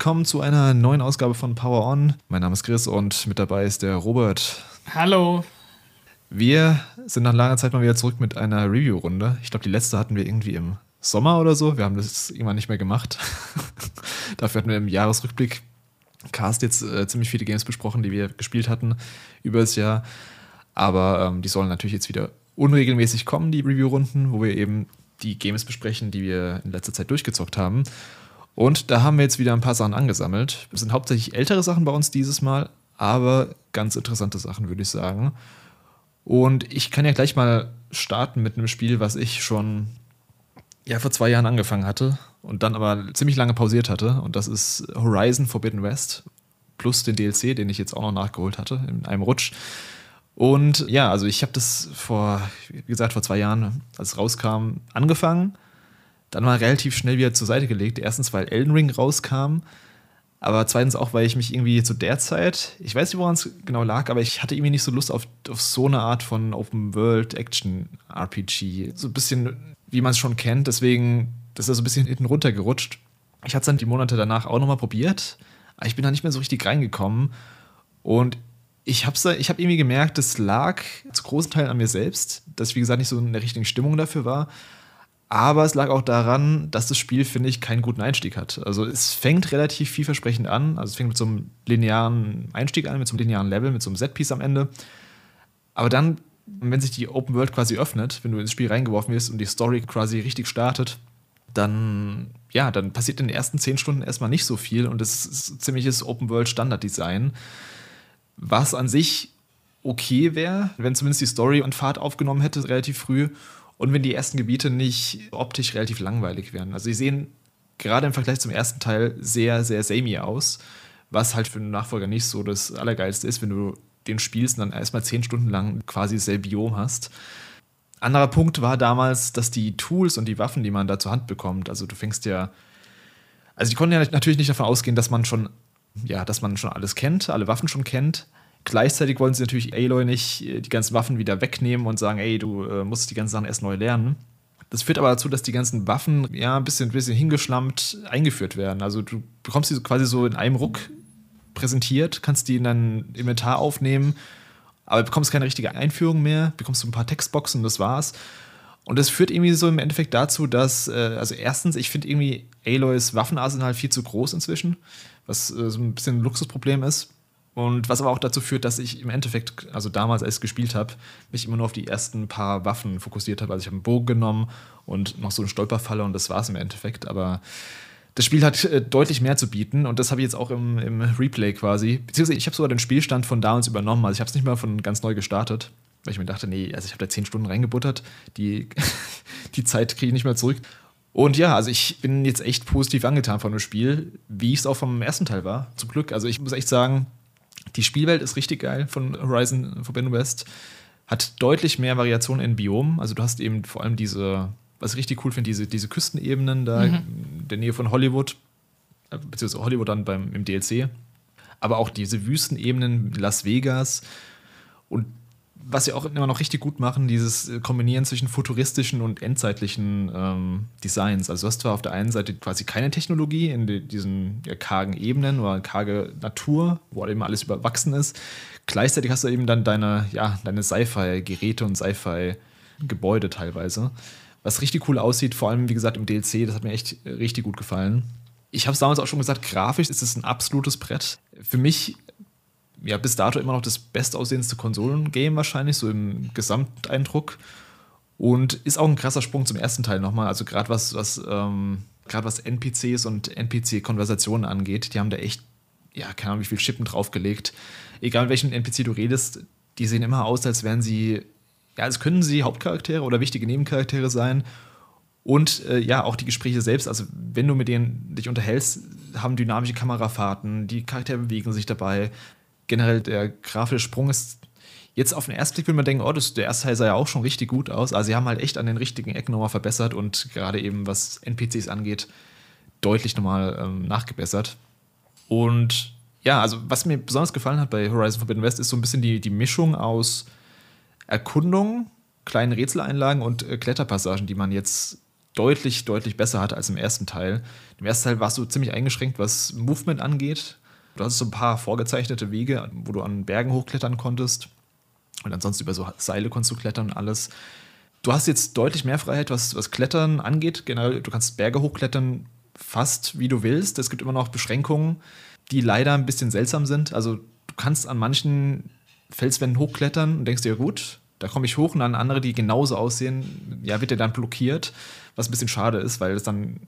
Willkommen zu einer neuen Ausgabe von Power On. Mein Name ist Chris und mit dabei ist der Robert. Hallo. Wir sind nach langer Zeit mal wieder zurück mit einer Review-Runde. Ich glaube, die letzte hatten wir irgendwie im Sommer oder so. Wir haben das irgendwann nicht mehr gemacht. Dafür hatten wir im Jahresrückblick Cast jetzt äh, ziemlich viele Games besprochen, die wir gespielt hatten über das Jahr. Aber ähm, die sollen natürlich jetzt wieder unregelmäßig kommen, die Review-Runden, wo wir eben die Games besprechen, die wir in letzter Zeit durchgezockt haben. Und da haben wir jetzt wieder ein paar Sachen angesammelt. Es sind hauptsächlich ältere Sachen bei uns dieses Mal, aber ganz interessante Sachen, würde ich sagen. Und ich kann ja gleich mal starten mit einem Spiel, was ich schon ja, vor zwei Jahren angefangen hatte und dann aber ziemlich lange pausiert hatte. Und das ist Horizon Forbidden West plus den DLC, den ich jetzt auch noch nachgeholt hatte in einem Rutsch. Und ja, also ich habe das vor, wie gesagt, vor zwei Jahren, als es rauskam, angefangen. Dann mal relativ schnell wieder zur Seite gelegt. Erstens, weil Elden Ring rauskam. Aber zweitens auch, weil ich mich irgendwie zu der Zeit, ich weiß nicht, woran es genau lag, aber ich hatte irgendwie nicht so Lust auf, auf so eine Art von Open-World-Action-RPG. So ein bisschen, wie man es schon kennt. Deswegen, das ist so ein bisschen hinten runtergerutscht. Ich hatte es dann die Monate danach auch nochmal probiert, aber ich bin da nicht mehr so richtig reingekommen. Und ich habe ich hab irgendwie gemerkt, das lag zu großen Teilen an mir selbst, dass ich, wie gesagt, nicht so in der richtigen Stimmung dafür war. Aber es lag auch daran, dass das Spiel, finde ich, keinen guten Einstieg hat. Also es fängt relativ vielversprechend an. Also es fängt mit so einem linearen Einstieg an, mit so einem linearen Level, mit so einem Setpiece am Ende. Aber dann, wenn sich die Open World quasi öffnet, wenn du ins Spiel reingeworfen wirst und die Story quasi richtig startet, dann, ja, dann passiert in den ersten zehn Stunden erstmal nicht so viel und es ist ziemliches Open World Standard Design was an sich okay wäre, wenn zumindest die Story und Fahrt aufgenommen hätte, relativ früh. Und wenn die ersten Gebiete nicht optisch relativ langweilig wären. Also sie sehen gerade im Vergleich zum ersten Teil sehr, sehr samey aus, was halt für einen Nachfolger nicht so das Allergeilste ist, wenn du den spielst und dann erstmal zehn Stunden lang quasi dasselbe Biom hast. Anderer Punkt war damals, dass die Tools und die Waffen, die man da zur Hand bekommt, also du fängst ja, also die konnten ja natürlich nicht davon ausgehen, dass man schon ja, dass man schon alles kennt, alle Waffen schon kennt. Gleichzeitig wollen sie natürlich Aloy nicht äh, die ganzen Waffen wieder wegnehmen und sagen, ey, du äh, musst die ganzen Sachen erst neu lernen. Das führt aber dazu, dass die ganzen Waffen ja ein bisschen, ein bisschen hingeschlammt eingeführt werden. Also du bekommst sie quasi so in einem Ruck präsentiert, kannst die in dein Inventar aufnehmen, aber bekommst keine richtige Einführung mehr, bekommst du ein paar Textboxen und das war's. Und das führt irgendwie so im Endeffekt dazu, dass, äh, also erstens, ich finde irgendwie Aloys Waffenarsenal viel zu groß inzwischen was äh, so ein bisschen ein Luxusproblem ist. Und was aber auch dazu führt, dass ich im Endeffekt, also damals, als ich gespielt habe, mich immer nur auf die ersten paar Waffen fokussiert habe. Also ich habe einen Bogen genommen und noch so eine Stolperfalle und das war es im Endeffekt. Aber das Spiel hat äh, deutlich mehr zu bieten und das habe ich jetzt auch im, im Replay quasi. Beziehungsweise ich habe sogar den Spielstand von damals übernommen. Also ich habe es nicht mal von ganz neu gestartet, weil ich mir dachte, nee, also ich habe da zehn Stunden reingebuttert. Die, die Zeit kriege ich nicht mehr zurück. Und ja, also ich bin jetzt echt positiv angetan von dem Spiel, wie ich es auch vom ersten Teil war, zum Glück. Also ich muss echt sagen, die Spielwelt ist richtig geil von Horizon Forbidden West. Hat deutlich mehr Variationen in Biomen. Also du hast eben vor allem diese, was ich richtig cool finde, diese, diese Küstenebenen da mhm. in der Nähe von Hollywood, äh, beziehungsweise Hollywood dann beim, im DLC. Aber auch diese Wüstenebenen, Las Vegas. Und was sie auch immer noch richtig gut machen, dieses äh, Kombinieren zwischen futuristischen und endzeitlichen ähm, Designs. Also du hast zwar auf der einen Seite quasi keine Technologie in die, diesen ja, kargen Ebenen oder karge Natur, wo eben alles überwachsen ist. Gleichzeitig hast du eben dann deine, ja, deine Sci-Fi-Geräte und Sci-Fi-Gebäude teilweise. Was richtig cool aussieht, vor allem, wie gesagt, im DLC, das hat mir echt äh, richtig gut gefallen. Ich habe es damals auch schon gesagt, grafisch ist es ein absolutes Brett. Für mich ja, bis dato immer noch das bestaussehendste Konsolengame wahrscheinlich, so im Gesamteindruck. Und ist auch ein krasser Sprung zum ersten Teil nochmal. Also gerade was, was, ähm, was NPCs und NPC-Konversationen angeht, die haben da echt, ja, keine Ahnung, wie viel Chippen draufgelegt. Egal welchen NPC du redest, die sehen immer aus, als wären sie, ja, als können sie Hauptcharaktere oder wichtige Nebencharaktere sein. Und äh, ja, auch die Gespräche selbst, also wenn du mit denen dich unterhältst, haben dynamische Kamerafahrten, die Charaktere bewegen sich dabei, generell der grafische Sprung ist jetzt auf den ersten Blick will man denken, oh, das, der erste Teil sah ja auch schon richtig gut aus. Also sie haben halt echt an den richtigen Ecken nochmal verbessert und gerade eben was NPCs angeht, deutlich nochmal ähm, nachgebessert. Und ja, also was mir besonders gefallen hat bei Horizon Forbidden West ist so ein bisschen die, die Mischung aus Erkundung, kleinen Rätseleinlagen und äh, Kletterpassagen, die man jetzt deutlich, deutlich besser hatte als im ersten Teil. Im ersten Teil warst du ziemlich eingeschränkt, was Movement angeht. Du hattest so ein paar vorgezeichnete Wege, wo du an Bergen hochklettern konntest. Und ansonsten über so Seile konntest du klettern und alles. Du hast jetzt deutlich mehr Freiheit, was, was Klettern angeht. Generell, du kannst Berge hochklettern, fast wie du willst. Es gibt immer noch Beschränkungen, die leider ein bisschen seltsam sind. Also du kannst an manchen Felswänden hochklettern und denkst dir, gut, da komme ich hoch und dann andere, die genauso aussehen, ja, wird dir dann blockiert, was ein bisschen schade ist, weil es dann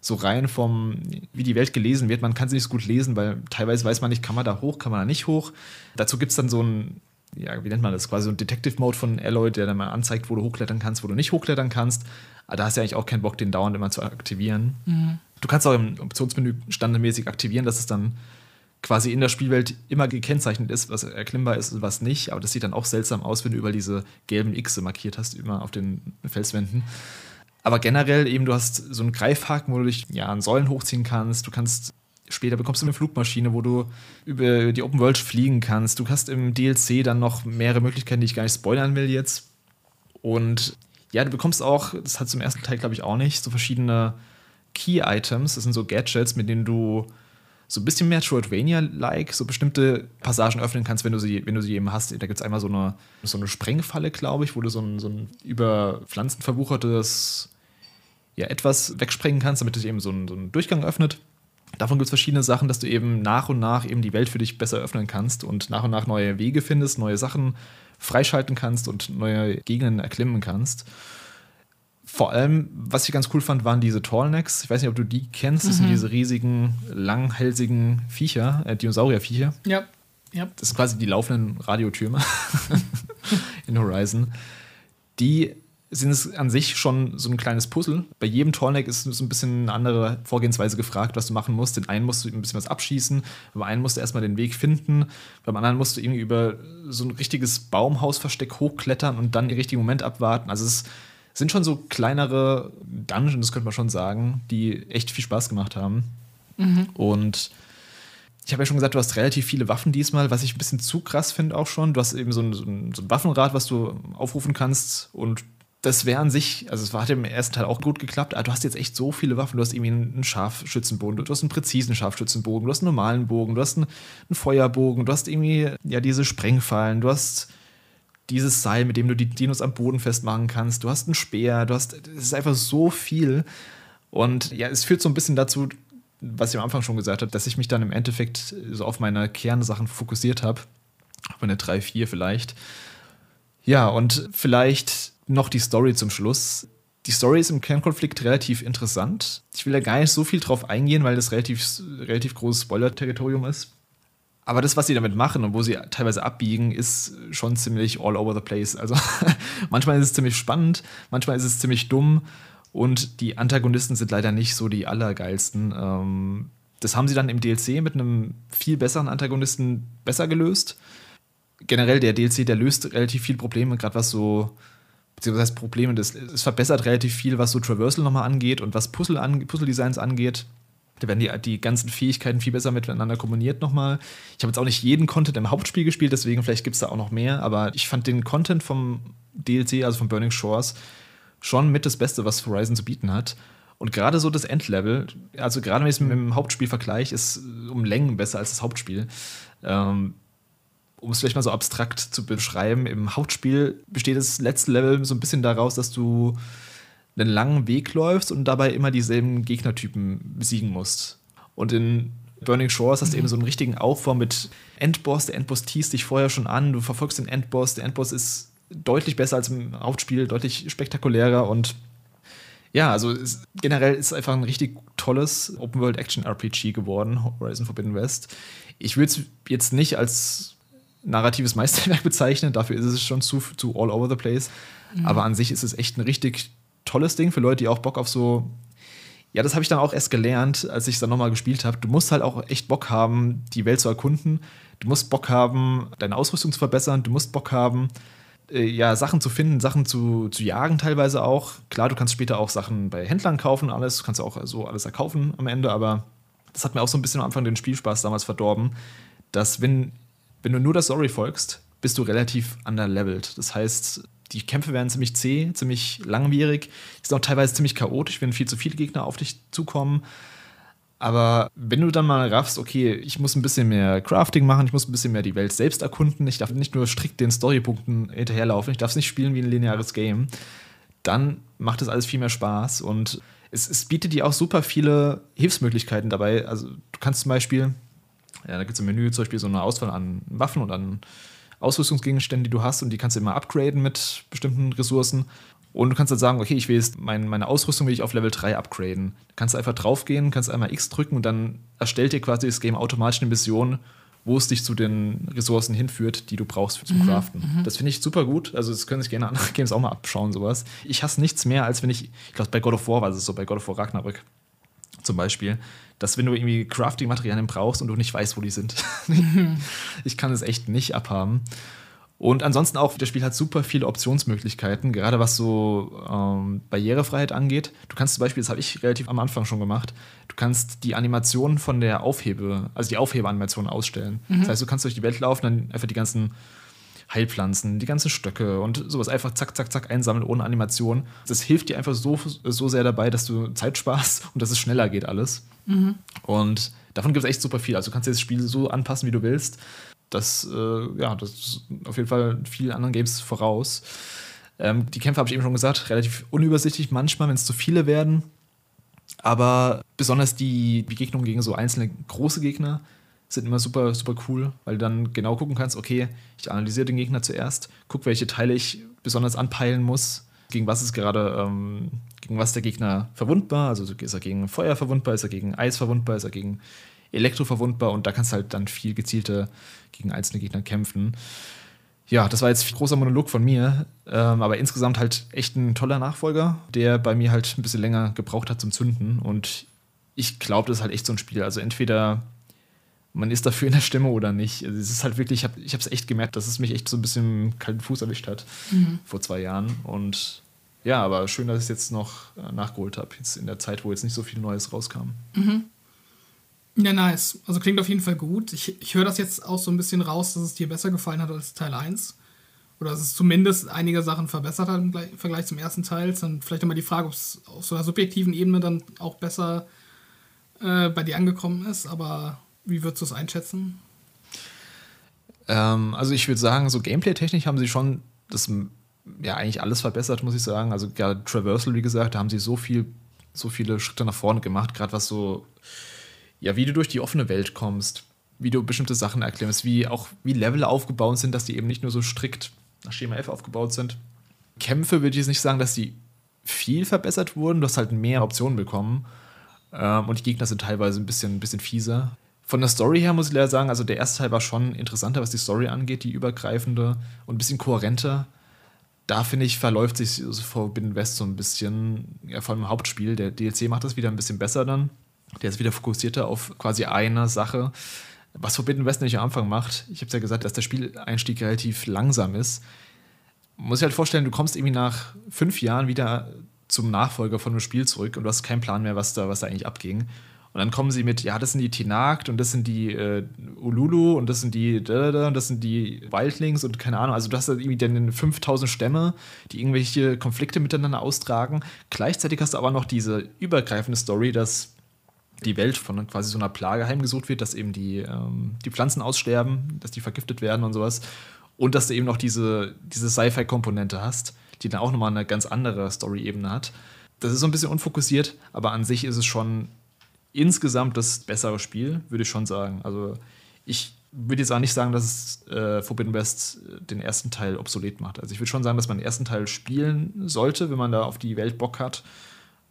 so rein vom, wie die Welt gelesen wird, man kann sie nicht so gut lesen, weil teilweise weiß man nicht, kann man da hoch, kann man da nicht hoch. Dazu gibt es dann so ein, ja, wie nennt man das, quasi so ein Detective-Mode von Alloy, der dann mal anzeigt, wo du hochklettern kannst, wo du nicht hochklettern kannst. Aber da hast du eigentlich auch keinen Bock, den dauernd immer zu aktivieren. Mhm. Du kannst auch im Optionsmenü standardmäßig aktivieren, dass es dann quasi in der Spielwelt immer gekennzeichnet ist, was erklimmbar ist und was nicht. Aber das sieht dann auch seltsam aus, wenn du über diese gelben X markiert hast, immer auf den Felswänden. Aber generell eben, du hast so einen Greifhaken, wo du dich ja an Säulen hochziehen kannst. Du kannst später bekommst du eine Flugmaschine, wo du über die Open World fliegen kannst. Du hast im DLC dann noch mehrere Möglichkeiten, die ich gar nicht spoilern will jetzt. Und ja, du bekommst auch, das hat zum ersten Teil glaube ich auch nicht, so verschiedene Key-Items. Das sind so Gadgets, mit denen du so ein bisschen Metroidvania-like so bestimmte Passagen öffnen kannst, wenn du sie, wenn du sie eben hast. Da gibt es einmal so eine, so eine Sprengfalle, glaube ich, wo du so ein, so ein über Pflanzen verwuchertes ja, etwas wegsprengen kannst, damit sich eben so ein, so ein Durchgang öffnet. Davon gibt es verschiedene Sachen, dass du eben nach und nach eben die Welt für dich besser öffnen kannst und nach und nach neue Wege findest, neue Sachen freischalten kannst und neue Gegenden erklimmen kannst. Vor allem, was ich ganz cool fand, waren diese Tallnecks. Ich weiß nicht, ob du die kennst. Das mhm. sind diese riesigen, langhälsigen Viecher, äh, Dinosaurierviecher. Ja. ja. Das sind quasi die laufenden Radiotürme in Horizon. Die sind es an sich schon so ein kleines Puzzle. Bei jedem Tallneck ist so ein bisschen eine andere Vorgehensweise gefragt, was du machen musst. Den einen musst du ein bisschen was abschießen, beim einen musst du erstmal den Weg finden, beim anderen musst du irgendwie über so ein richtiges Baumhausversteck hochklettern und dann den richtigen Moment abwarten. Also es ist sind schon so kleinere Dungeons, könnte man schon sagen, die echt viel Spaß gemacht haben. Mhm. Und ich habe ja schon gesagt, du hast relativ viele Waffen diesmal, was ich ein bisschen zu krass finde auch schon. Du hast eben so ein, so, ein, so ein, Waffenrad, was du aufrufen kannst und das wäre an sich, also es hat im ersten Teil auch gut geklappt, aber du hast jetzt echt so viele Waffen. Du hast irgendwie einen Scharfschützenbogen, du hast einen präzisen Scharfschützenbogen, du hast einen normalen Bogen, du hast einen, einen Feuerbogen, du hast irgendwie ja diese Sprengfallen, du hast dieses Seil, mit dem du die Dinos am Boden festmachen kannst. Du hast einen Speer, du hast, es ist einfach so viel. Und ja, es führt so ein bisschen dazu, was ich am Anfang schon gesagt habe, dass ich mich dann im Endeffekt so auf meine Kernsachen fokussiert habe. Auf eine 3, 4 vielleicht. Ja, und vielleicht noch die Story zum Schluss. Die Story ist im Kernkonflikt relativ interessant. Ich will da gar nicht so viel drauf eingehen, weil das relativ, relativ großes Spoiler-Territorium ist. Aber das, was sie damit machen und wo sie teilweise abbiegen, ist schon ziemlich all over the place. Also manchmal ist es ziemlich spannend, manchmal ist es ziemlich dumm und die Antagonisten sind leider nicht so die allergeilsten. Ähm, das haben sie dann im DLC mit einem viel besseren Antagonisten besser gelöst. Generell der DLC, der löst relativ viele Probleme, gerade was so, beziehungsweise Probleme, das, es verbessert relativ viel, was so Traversal nochmal angeht und was Puzzle an, Puzzle-Designs angeht. Da werden die, die ganzen Fähigkeiten viel besser miteinander kombiniert nochmal. Ich habe jetzt auch nicht jeden Content im Hauptspiel gespielt, deswegen vielleicht gibt es da auch noch mehr, aber ich fand den Content vom DLC, also von Burning Shores, schon mit das Beste, was Horizon zu bieten hat. Und gerade so das Endlevel, also gerade wenn ich es mit dem Hauptspiel vergleiche, ist um Längen besser als das Hauptspiel. Ähm, um es vielleicht mal so abstrakt zu beschreiben, im Hauptspiel besteht das letzte Level so ein bisschen daraus, dass du einen langen Weg läufst und dabei immer dieselben Gegnertypen besiegen musst. Und in Burning Shores hast du eben so einen richtigen Aufbau mit Endboss. Der Endboss teast dich vorher schon an, du verfolgst den Endboss. Der Endboss ist deutlich besser als im Hauptspiel, deutlich spektakulärer und ja, also es, generell ist es einfach ein richtig tolles Open-World-Action-RPG geworden, Horizon Forbidden West. Ich würde es jetzt nicht als narratives Meisterwerk bezeichnen, dafür ist es schon zu, zu all over the place. Mhm. Aber an sich ist es echt ein richtig tolles Ding für Leute, die auch Bock auf so. Ja, das habe ich dann auch erst gelernt, als ich es dann nochmal gespielt habe. Du musst halt auch echt Bock haben, die Welt zu erkunden. Du musst Bock haben, deine Ausrüstung zu verbessern. Du musst Bock haben, äh, ja, Sachen zu finden, Sachen zu, zu jagen teilweise auch. Klar, du kannst später auch Sachen bei Händlern kaufen, alles. Du kannst auch so alles erkaufen am Ende, aber das hat mir auch so ein bisschen am Anfang den Spielspaß damals verdorben, dass wenn, wenn du nur der Story folgst, bist du relativ underlevelt. Das heißt, Die Kämpfe werden ziemlich zäh, ziemlich langwierig. Die sind auch teilweise ziemlich chaotisch, wenn viel zu viele Gegner auf dich zukommen. Aber wenn du dann mal raffst, okay, ich muss ein bisschen mehr Crafting machen, ich muss ein bisschen mehr die Welt selbst erkunden, ich darf nicht nur strikt den Storypunkten hinterherlaufen, ich darf es nicht spielen wie ein lineares Game, dann macht es alles viel mehr Spaß und es, es bietet dir auch super viele Hilfsmöglichkeiten dabei. Also du kannst zum Beispiel, ja, da gibt es im Menü zum Beispiel so eine Auswahl an Waffen und an Ausrüstungsgegenständen, die du hast und die kannst du immer upgraden mit bestimmten Ressourcen. Und du kannst dann sagen, okay, ich will jetzt mein, meine Ausrüstung will ich auf Level 3 upgraden. Da kannst du einfach draufgehen, kannst einmal X drücken und dann erstellt dir quasi das Game automatisch eine Mission, wo es dich zu den Ressourcen hinführt, die du brauchst zum mhm, Craften. Mhm. Das finde ich super gut. Also, das können sich gerne andere Games auch mal abschauen, sowas. Ich hasse nichts mehr, als wenn ich, ich glaube, bei God of War war es so, bei God of War Ragnarök zum Beispiel, dass wenn du irgendwie Crafting-Materialien brauchst und du nicht weißt, wo die sind. ich kann es echt nicht abhaben. Und ansonsten auch, das Spiel hat super viele Optionsmöglichkeiten, gerade was so ähm, Barrierefreiheit angeht. Du kannst zum Beispiel, das habe ich relativ am Anfang schon gemacht, du kannst die Animation von der Aufhebe, also die Aufhebeanimation ausstellen. Mhm. Das heißt, du kannst durch die Welt laufen, dann einfach die ganzen Heilpflanzen, die ganzen Stöcke und sowas einfach zack, zack, zack einsammeln ohne Animation. Das hilft dir einfach so, so sehr dabei, dass du Zeit sparst und dass es schneller geht alles. Mhm. Und davon gibt es echt super viel. Also du kannst dir das Spiel so anpassen, wie du willst das, äh, ja, das ist auf jeden Fall vielen anderen Games voraus. Ähm, die Kämpfe habe ich eben schon gesagt, relativ unübersichtlich manchmal, wenn es zu viele werden. Aber besonders die Begegnungen gegen so einzelne große Gegner sind immer super, super cool, weil du dann genau gucken kannst, okay, ich analysiere den Gegner zuerst, gucke, welche Teile ich besonders anpeilen muss, gegen was ist gerade, ähm, gegen was der Gegner verwundbar, also ist er gegen Feuer verwundbar, ist er gegen Eis verwundbar, ist er gegen elektroverwundbar und da kannst du halt dann viel gezielter gegen einzelne Gegner kämpfen. Ja, das war jetzt ein großer Monolog von mir, ähm, aber insgesamt halt echt ein toller Nachfolger, der bei mir halt ein bisschen länger gebraucht hat zum Zünden und ich glaube, das ist halt echt so ein Spiel. Also entweder man ist dafür in der Stimme oder nicht. Also es ist halt wirklich, ich habe es echt gemerkt, dass es mich echt so ein bisschen kalten Fuß erwischt hat mhm. vor zwei Jahren und ja, aber schön, dass ich es jetzt noch äh, nachgeholt habe, jetzt in der Zeit, wo jetzt nicht so viel Neues rauskam. Mhm. Ja, nice. Also klingt auf jeden Fall gut. Ich, ich höre das jetzt auch so ein bisschen raus, dass es dir besser gefallen hat als Teil 1. Oder dass es zumindest einige Sachen verbessert hat im Vergleich zum ersten Teil. Dann vielleicht nochmal die Frage, ob es auf so einer subjektiven Ebene dann auch besser äh, bei dir angekommen ist. Aber wie würdest du es einschätzen? Ähm, also ich würde sagen, so Gameplay-technisch haben sie schon das ja eigentlich alles verbessert, muss ich sagen. Also gerade Traversal, wie gesagt, da haben sie so viel, so viele Schritte nach vorne gemacht, gerade was so ja, wie du durch die offene Welt kommst, wie du bestimmte Sachen erklärst, wie auch wie Level aufgebaut sind, dass die eben nicht nur so strikt nach Schema F aufgebaut sind. Kämpfe würde ich jetzt nicht sagen, dass die viel verbessert wurden. Du hast halt mehr Optionen bekommen. Ähm, und die Gegner sind teilweise ein bisschen, ein bisschen fieser. Von der Story her muss ich leider sagen, also der erste Teil war schon interessanter, was die Story angeht, die übergreifende und ein bisschen kohärenter. Da finde ich, verläuft sich Forbidden West so ein bisschen, ja, vor allem im Hauptspiel. Der DLC macht das wieder ein bisschen besser dann. Der ist wieder fokussierter auf quasi eine Sache. Was Forbidden West nicht am Anfang macht, ich habe es ja gesagt, dass der Spieleinstieg relativ langsam ist. Muss ich halt vorstellen, du kommst irgendwie nach fünf Jahren wieder zum Nachfolger von einem Spiel zurück und du hast keinen Plan mehr, was da, was da eigentlich abging. Und dann kommen sie mit, ja, das sind die Tinakt und das sind die äh, Ululu und das sind die da, da, und das sind die Wildlings und keine Ahnung. Also du hast da irgendwie dann 5000 Stämme, die irgendwelche Konflikte miteinander austragen. Gleichzeitig hast du aber noch diese übergreifende Story, dass die Welt von quasi so einer Plage heimgesucht wird, dass eben die, ähm, die Pflanzen aussterben, dass die vergiftet werden und sowas. Und dass du eben noch diese, diese Sci-Fi-Komponente hast, die dann auch nochmal eine ganz andere Story-Ebene hat. Das ist so ein bisschen unfokussiert, aber an sich ist es schon insgesamt das bessere Spiel, würde ich schon sagen. Also ich würde jetzt auch nicht sagen, dass es äh, Forbidden West den ersten Teil obsolet macht. Also ich würde schon sagen, dass man den ersten Teil spielen sollte, wenn man da auf die Welt Bock hat.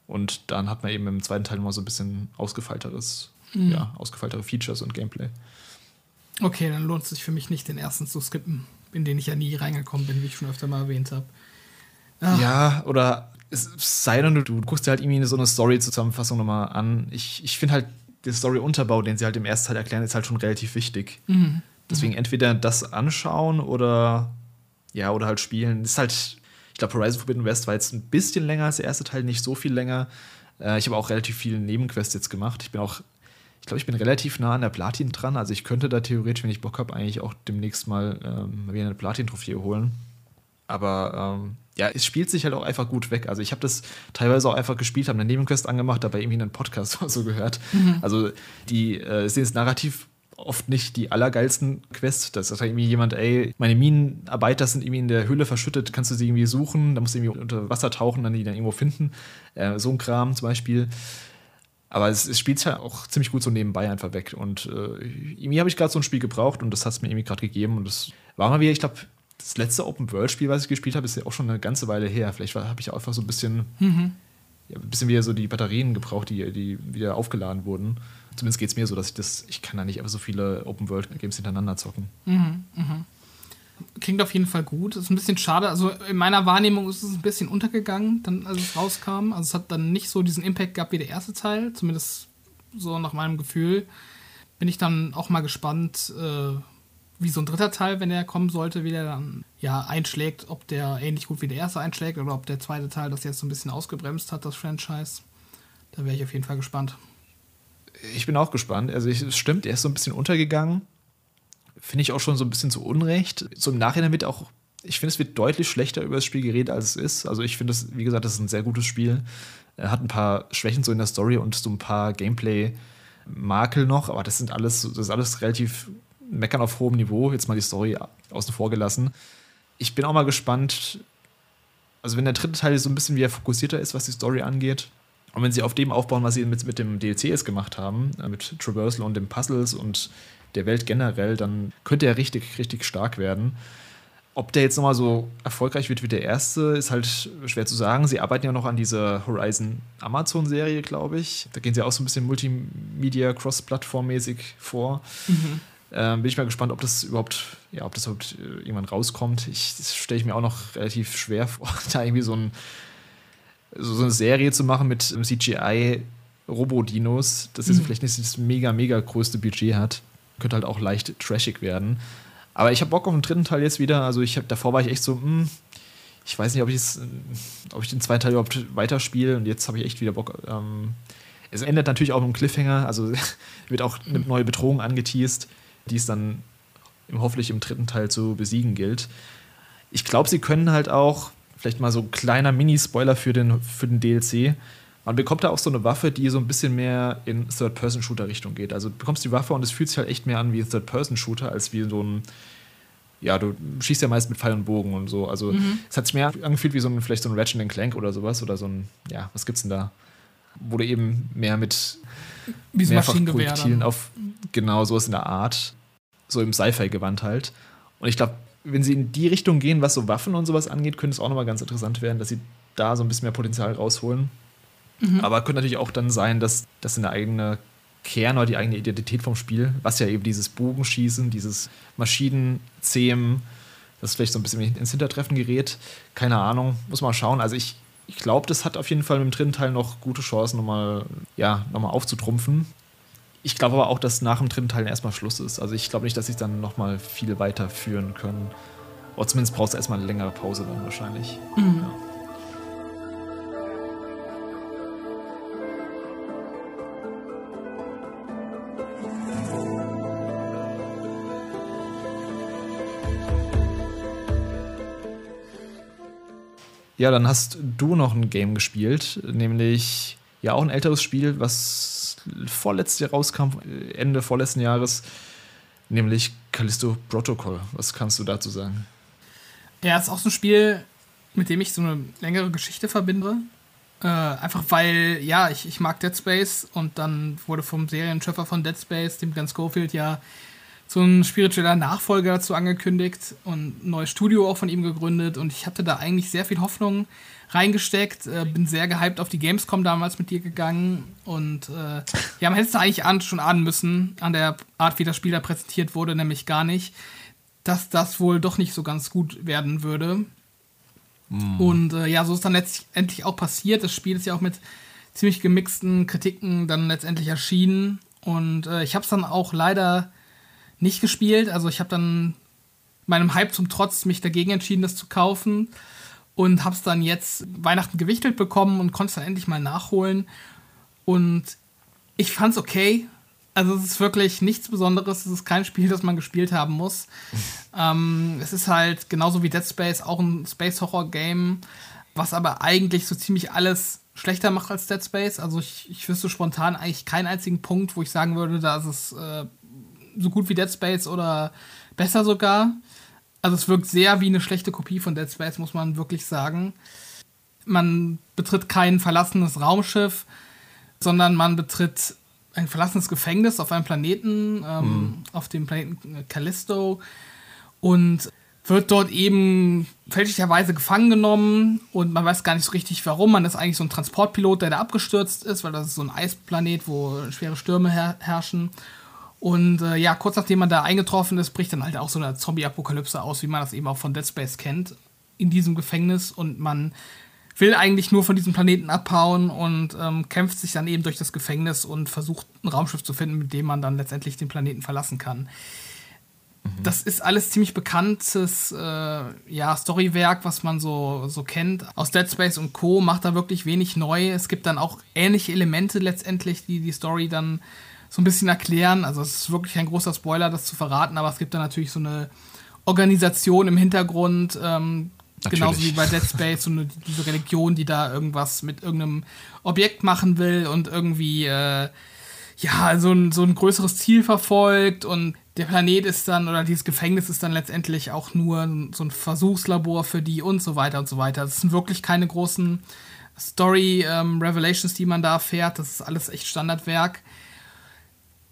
Und dann hat man eben im zweiten Teil mal so ein bisschen ausgefeilteres, mhm. ja, ausgefeiltere Features und Gameplay. Okay, dann lohnt es sich für mich nicht, den ersten zu skippen, in den ich ja nie reingekommen bin, wie ich schon öfter mal erwähnt habe. Ja, oder es sei denn, du, du guckst dir halt irgendwie so eine Story-Zusammenfassung nochmal an. Ich, ich finde halt, der Story-Unterbau, den sie halt im ersten Teil erklären, ist halt schon relativ wichtig. Mhm. Deswegen mhm. entweder das anschauen oder ja, oder halt spielen. Ist halt ich glaube, Horizon Forbidden West war jetzt ein bisschen länger als der erste Teil, nicht so viel länger. Äh, ich habe auch relativ viele Nebenquests jetzt gemacht. Ich bin auch, ich glaube, ich bin relativ nah an der Platin dran. Also ich könnte da theoretisch, wenn ich Bock habe, eigentlich auch demnächst mal ähm, wieder eine Platin-Trophäe holen. Aber ähm, ja, es spielt sich halt auch einfach gut weg. Also ich habe das teilweise auch einfach gespielt, habe eine Nebenquest angemacht, dabei irgendwie einen Podcast oder so gehört. Mhm. Also die äh, sind jetzt narrativ oft nicht die allergeilsten Quests. Da sagt irgendwie jemand, ey, meine Minenarbeiter sind irgendwie in der Höhle verschüttet, kannst du sie irgendwie suchen? Da musst du irgendwie unter Wasser tauchen, dann die dann irgendwo finden. Äh, so ein Kram zum Beispiel. Aber es, es spielt ja auch ziemlich gut so nebenbei einfach weg. Und äh, irgendwie habe ich gerade so ein Spiel gebraucht und das hat es mir irgendwie gerade gegeben. Und das war mal wieder, ich glaube, das letzte Open-World-Spiel, was ich gespielt habe, ist ja auch schon eine ganze Weile her. Vielleicht habe ich auch einfach so ein bisschen, mhm. ja, ein bisschen wieder so die Batterien gebraucht, die, die wieder aufgeladen wurden. Zumindest geht es mir so, dass ich das, ich kann da nicht einfach so viele Open-World-Games hintereinander zocken. Mhm, mh. Klingt auf jeden Fall gut. Ist ein bisschen schade. Also in meiner Wahrnehmung ist es ein bisschen untergegangen, dann, als es rauskam. Also es hat dann nicht so diesen Impact gehabt wie der erste Teil, zumindest so nach meinem Gefühl. Bin ich dann auch mal gespannt, äh, wie so ein dritter Teil, wenn der kommen sollte, wie der dann ja einschlägt, ob der ähnlich gut wie der erste einschlägt oder ob der zweite Teil das jetzt so ein bisschen ausgebremst hat, das Franchise. Da wäre ich auf jeden Fall gespannt. Ich bin auch gespannt. Also es stimmt, er ist so ein bisschen untergegangen. Finde ich auch schon so ein bisschen zu Unrecht. So im Nachhinein wird auch, ich finde, es wird deutlich schlechter über das Spiel geredet, als es ist. Also ich finde es, wie gesagt, das ist ein sehr gutes Spiel. Er hat ein paar Schwächen so in der Story und so ein paar Gameplay-Makel noch, aber das sind alles, das ist alles relativ meckern auf hohem Niveau. Jetzt mal die Story außen vor gelassen. Ich bin auch mal gespannt, also wenn der dritte Teil so ein bisschen wieder fokussierter ist, was die Story angeht, und wenn sie auf dem aufbauen, was sie mit, mit dem DLC jetzt gemacht haben, äh, mit Traversal und den Puzzles und der Welt generell, dann könnte er richtig, richtig stark werden. Ob der jetzt nochmal so erfolgreich wird wie der erste, ist halt schwer zu sagen. Sie arbeiten ja noch an dieser Horizon Amazon-Serie, glaube ich. Da gehen sie auch so ein bisschen Multimedia, Cross-Plattform-mäßig vor. Mhm. Ähm, bin ich mal gespannt, ob das überhaupt, ja, ob das überhaupt äh, irgendwann rauskommt. Ich stelle ich mir auch noch relativ schwer vor, da irgendwie so, ein, so eine Serie zu machen mit CGI Robodinos, das jetzt mhm. vielleicht nicht das mega, mega größte Budget hat. Könnte halt auch leicht trashig werden. Aber ich habe Bock auf den dritten Teil jetzt wieder. Also ich habe davor war ich echt so, mh, hm, ich weiß nicht, ob ich ob ich den zweiten Teil überhaupt weiterspiele. Und jetzt habe ich echt wieder Bock. Ähm, es endet natürlich auch mit einem Cliffhanger. Also wird auch eine neue Bedrohung angeteased, die es dann hoffentlich im dritten Teil zu besiegen gilt. Ich glaube, sie können halt auch, vielleicht mal so ein kleiner Mini-Spoiler für den, für den DLC, man bekommt da auch so eine Waffe, die so ein bisschen mehr in Third-Person-Shooter-Richtung geht. Also du bekommst die Waffe und es fühlt sich halt echt mehr an wie ein Third-Person-Shooter, als wie so ein. Ja, du schießt ja meist mit Pfeil und Bogen und so. Also mhm. es hat sich mehr angefühlt wie so ein, vielleicht so ein Ratchet Clank oder sowas. Oder so ein, ja, was gibt's denn da? Wo du eben mehr mit wie so Projektilen auf genau sowas in der Art, so im Sci-Fi-Gewand halt. Und ich glaube, wenn sie in die Richtung gehen, was so Waffen und sowas angeht, könnte es auch nochmal ganz interessant werden, dass sie da so ein bisschen mehr Potenzial rausholen. Mhm. Aber könnte natürlich auch dann sein, dass das eine eigene Kern oder die eigene Identität vom Spiel, was ja eben dieses Bogenschießen, dieses Maschinenzähmen, das vielleicht so ein bisschen ins Hintertreffen gerät. Keine Ahnung, muss man schauen. Also ich, ich glaube, das hat auf jeden Fall im dritten Teil noch gute Chancen, nochmal ja, noch aufzutrumpfen. Ich glaube aber auch, dass nach dem dritten Teil erstmal Schluss ist. Also ich glaube nicht, dass sie es dann nochmal viel weiterführen können. Oder zumindest brauchst du erstmal eine längere Pause dann wahrscheinlich. Mhm. Ja. Ja, dann hast du noch ein Game gespielt, nämlich ja auch ein älteres Spiel, was vorletztes Jahr rauskam, Ende vorletzten Jahres, nämlich Callisto Protocol. Was kannst du dazu sagen? Ja, ist auch so ein Spiel, mit dem ich so eine längere Geschichte verbinde. Äh, einfach weil, ja, ich, ich mag Dead Space und dann wurde vom Serienschöpfer von Dead Space, dem Glenn Schofield, ja so ein spiritueller Nachfolger dazu angekündigt und ein neues Studio auch von ihm gegründet und ich hatte da eigentlich sehr viel Hoffnung reingesteckt, äh, bin sehr gehypt auf die Gamescom damals mit dir gegangen und äh, ja, man hätte es eigentlich an, schon ahnen müssen, an der Art, wie das Spiel da präsentiert wurde, nämlich gar nicht, dass das wohl doch nicht so ganz gut werden würde. Mm. Und äh, ja, so ist dann letztendlich auch passiert. Das Spiel ist ja auch mit ziemlich gemixten Kritiken dann letztendlich erschienen und äh, ich habe es dann auch leider nicht gespielt. Also ich habe dann meinem Hype zum Trotz mich dagegen entschieden, das zu kaufen und habe es dann jetzt Weihnachten gewichtelt bekommen und konnte es dann endlich mal nachholen. Und ich fand es okay. Also es ist wirklich nichts Besonderes. Es ist kein Spiel, das man gespielt haben muss. ähm, es ist halt genauso wie Dead Space auch ein Space-Horror-Game, was aber eigentlich so ziemlich alles schlechter macht als Dead Space. Also ich, ich wüsste spontan eigentlich keinen einzigen Punkt, wo ich sagen würde, da ist es äh, so gut wie Dead Space oder besser sogar. Also es wirkt sehr wie eine schlechte Kopie von Dead Space, muss man wirklich sagen. Man betritt kein verlassenes Raumschiff, sondern man betritt ein verlassenes Gefängnis auf einem Planeten, ähm, mhm. auf dem Planeten Callisto und wird dort eben fälschlicherweise gefangen genommen und man weiß gar nicht so richtig warum. Man ist eigentlich so ein Transportpilot, der da abgestürzt ist, weil das ist so ein Eisplanet, wo schwere Stürme her herrschen. Und äh, ja, kurz nachdem man da eingetroffen ist, bricht dann halt auch so eine Zombie-Apokalypse aus, wie man das eben auch von Dead Space kennt, in diesem Gefängnis. Und man will eigentlich nur von diesem Planeten abhauen und ähm, kämpft sich dann eben durch das Gefängnis und versucht ein Raumschiff zu finden, mit dem man dann letztendlich den Planeten verlassen kann. Mhm. Das ist alles ziemlich bekanntes äh, ja, Storywerk, was man so, so kennt. Aus Dead Space und Co. macht da wirklich wenig neu. Es gibt dann auch ähnliche Elemente letztendlich, die die Story dann so ein bisschen erklären. Also es ist wirklich ein großer Spoiler, das zu verraten, aber es gibt da natürlich so eine Organisation im Hintergrund, ähm, genauso wie bei Dead Space, so eine, diese Religion, die da irgendwas mit irgendeinem Objekt machen will und irgendwie äh, ja so ein, so ein größeres Ziel verfolgt und der Planet ist dann oder dieses Gefängnis ist dann letztendlich auch nur so ein Versuchslabor für die und so weiter und so weiter. Das sind wirklich keine großen Story-Revelations, ähm, die man da erfährt. Das ist alles echt Standardwerk.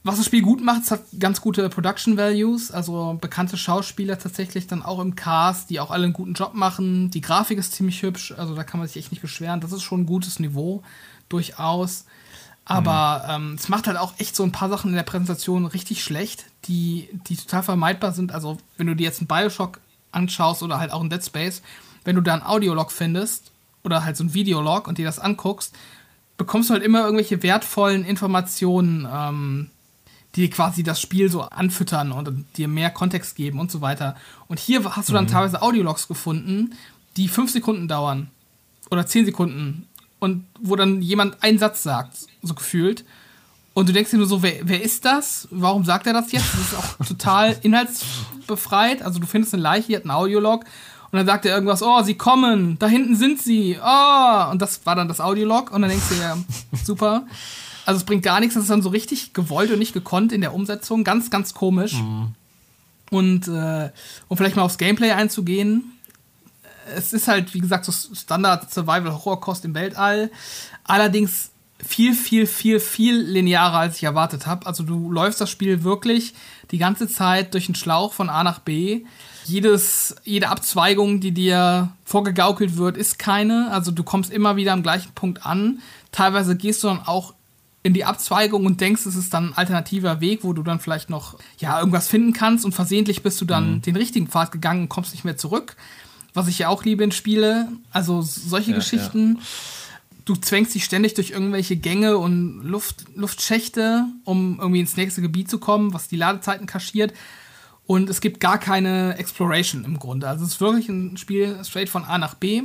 Was das Spiel gut macht, es hat ganz gute Production Values, also bekannte Schauspieler tatsächlich dann auch im Cast, die auch alle einen guten Job machen. Die Grafik ist ziemlich hübsch, also da kann man sich echt nicht beschweren. Das ist schon ein gutes Niveau, durchaus. Aber mhm. ähm, es macht halt auch echt so ein paar Sachen in der Präsentation richtig schlecht, die, die total vermeidbar sind. Also, wenn du dir jetzt einen Bioshock anschaust oder halt auch einen Dead Space, wenn du da einen Audiolog findest oder halt so ein Videolog und dir das anguckst, bekommst du halt immer irgendwelche wertvollen Informationen ähm, die quasi das Spiel so anfüttern und dir mehr Kontext geben und so weiter. Und hier hast du dann mhm. teilweise Audiologs gefunden, die fünf Sekunden dauern oder zehn Sekunden und wo dann jemand einen Satz sagt, so gefühlt. Und du denkst dir nur so, wer, wer ist das? Warum sagt er das jetzt? Das ist auch total inhaltsbefreit. Also du findest eine Leiche, die hat einen Audiolog und dann sagt er irgendwas, oh, sie kommen, da hinten sind sie, oh, und das war dann das Audiolog und dann denkst du ja, super. Also es bringt gar nichts, das ist dann so richtig gewollt und nicht gekonnt in der Umsetzung. Ganz, ganz komisch. Mhm. Und äh, um vielleicht mal aufs Gameplay einzugehen, es ist halt, wie gesagt, so Standard Survival Horror Kost im Weltall. Allerdings viel, viel, viel, viel linearer, als ich erwartet habe. Also du läufst das Spiel wirklich die ganze Zeit durch einen Schlauch von A nach B. Jedes, jede Abzweigung, die dir vorgegaukelt wird, ist keine. Also du kommst immer wieder am gleichen Punkt an. Teilweise gehst du dann auch in die Abzweigung und denkst, es ist dann ein alternativer Weg, wo du dann vielleicht noch ja irgendwas finden kannst und versehentlich bist du dann mhm. den richtigen Pfad gegangen und kommst nicht mehr zurück. Was ich ja auch liebe in Spiele, also solche ja, Geschichten. Ja. Du zwängst dich ständig durch irgendwelche Gänge und Luft, Luftschächte, um irgendwie ins nächste Gebiet zu kommen, was die Ladezeiten kaschiert. Und es gibt gar keine Exploration im Grunde. Also es ist wirklich ein Spiel straight von A nach B.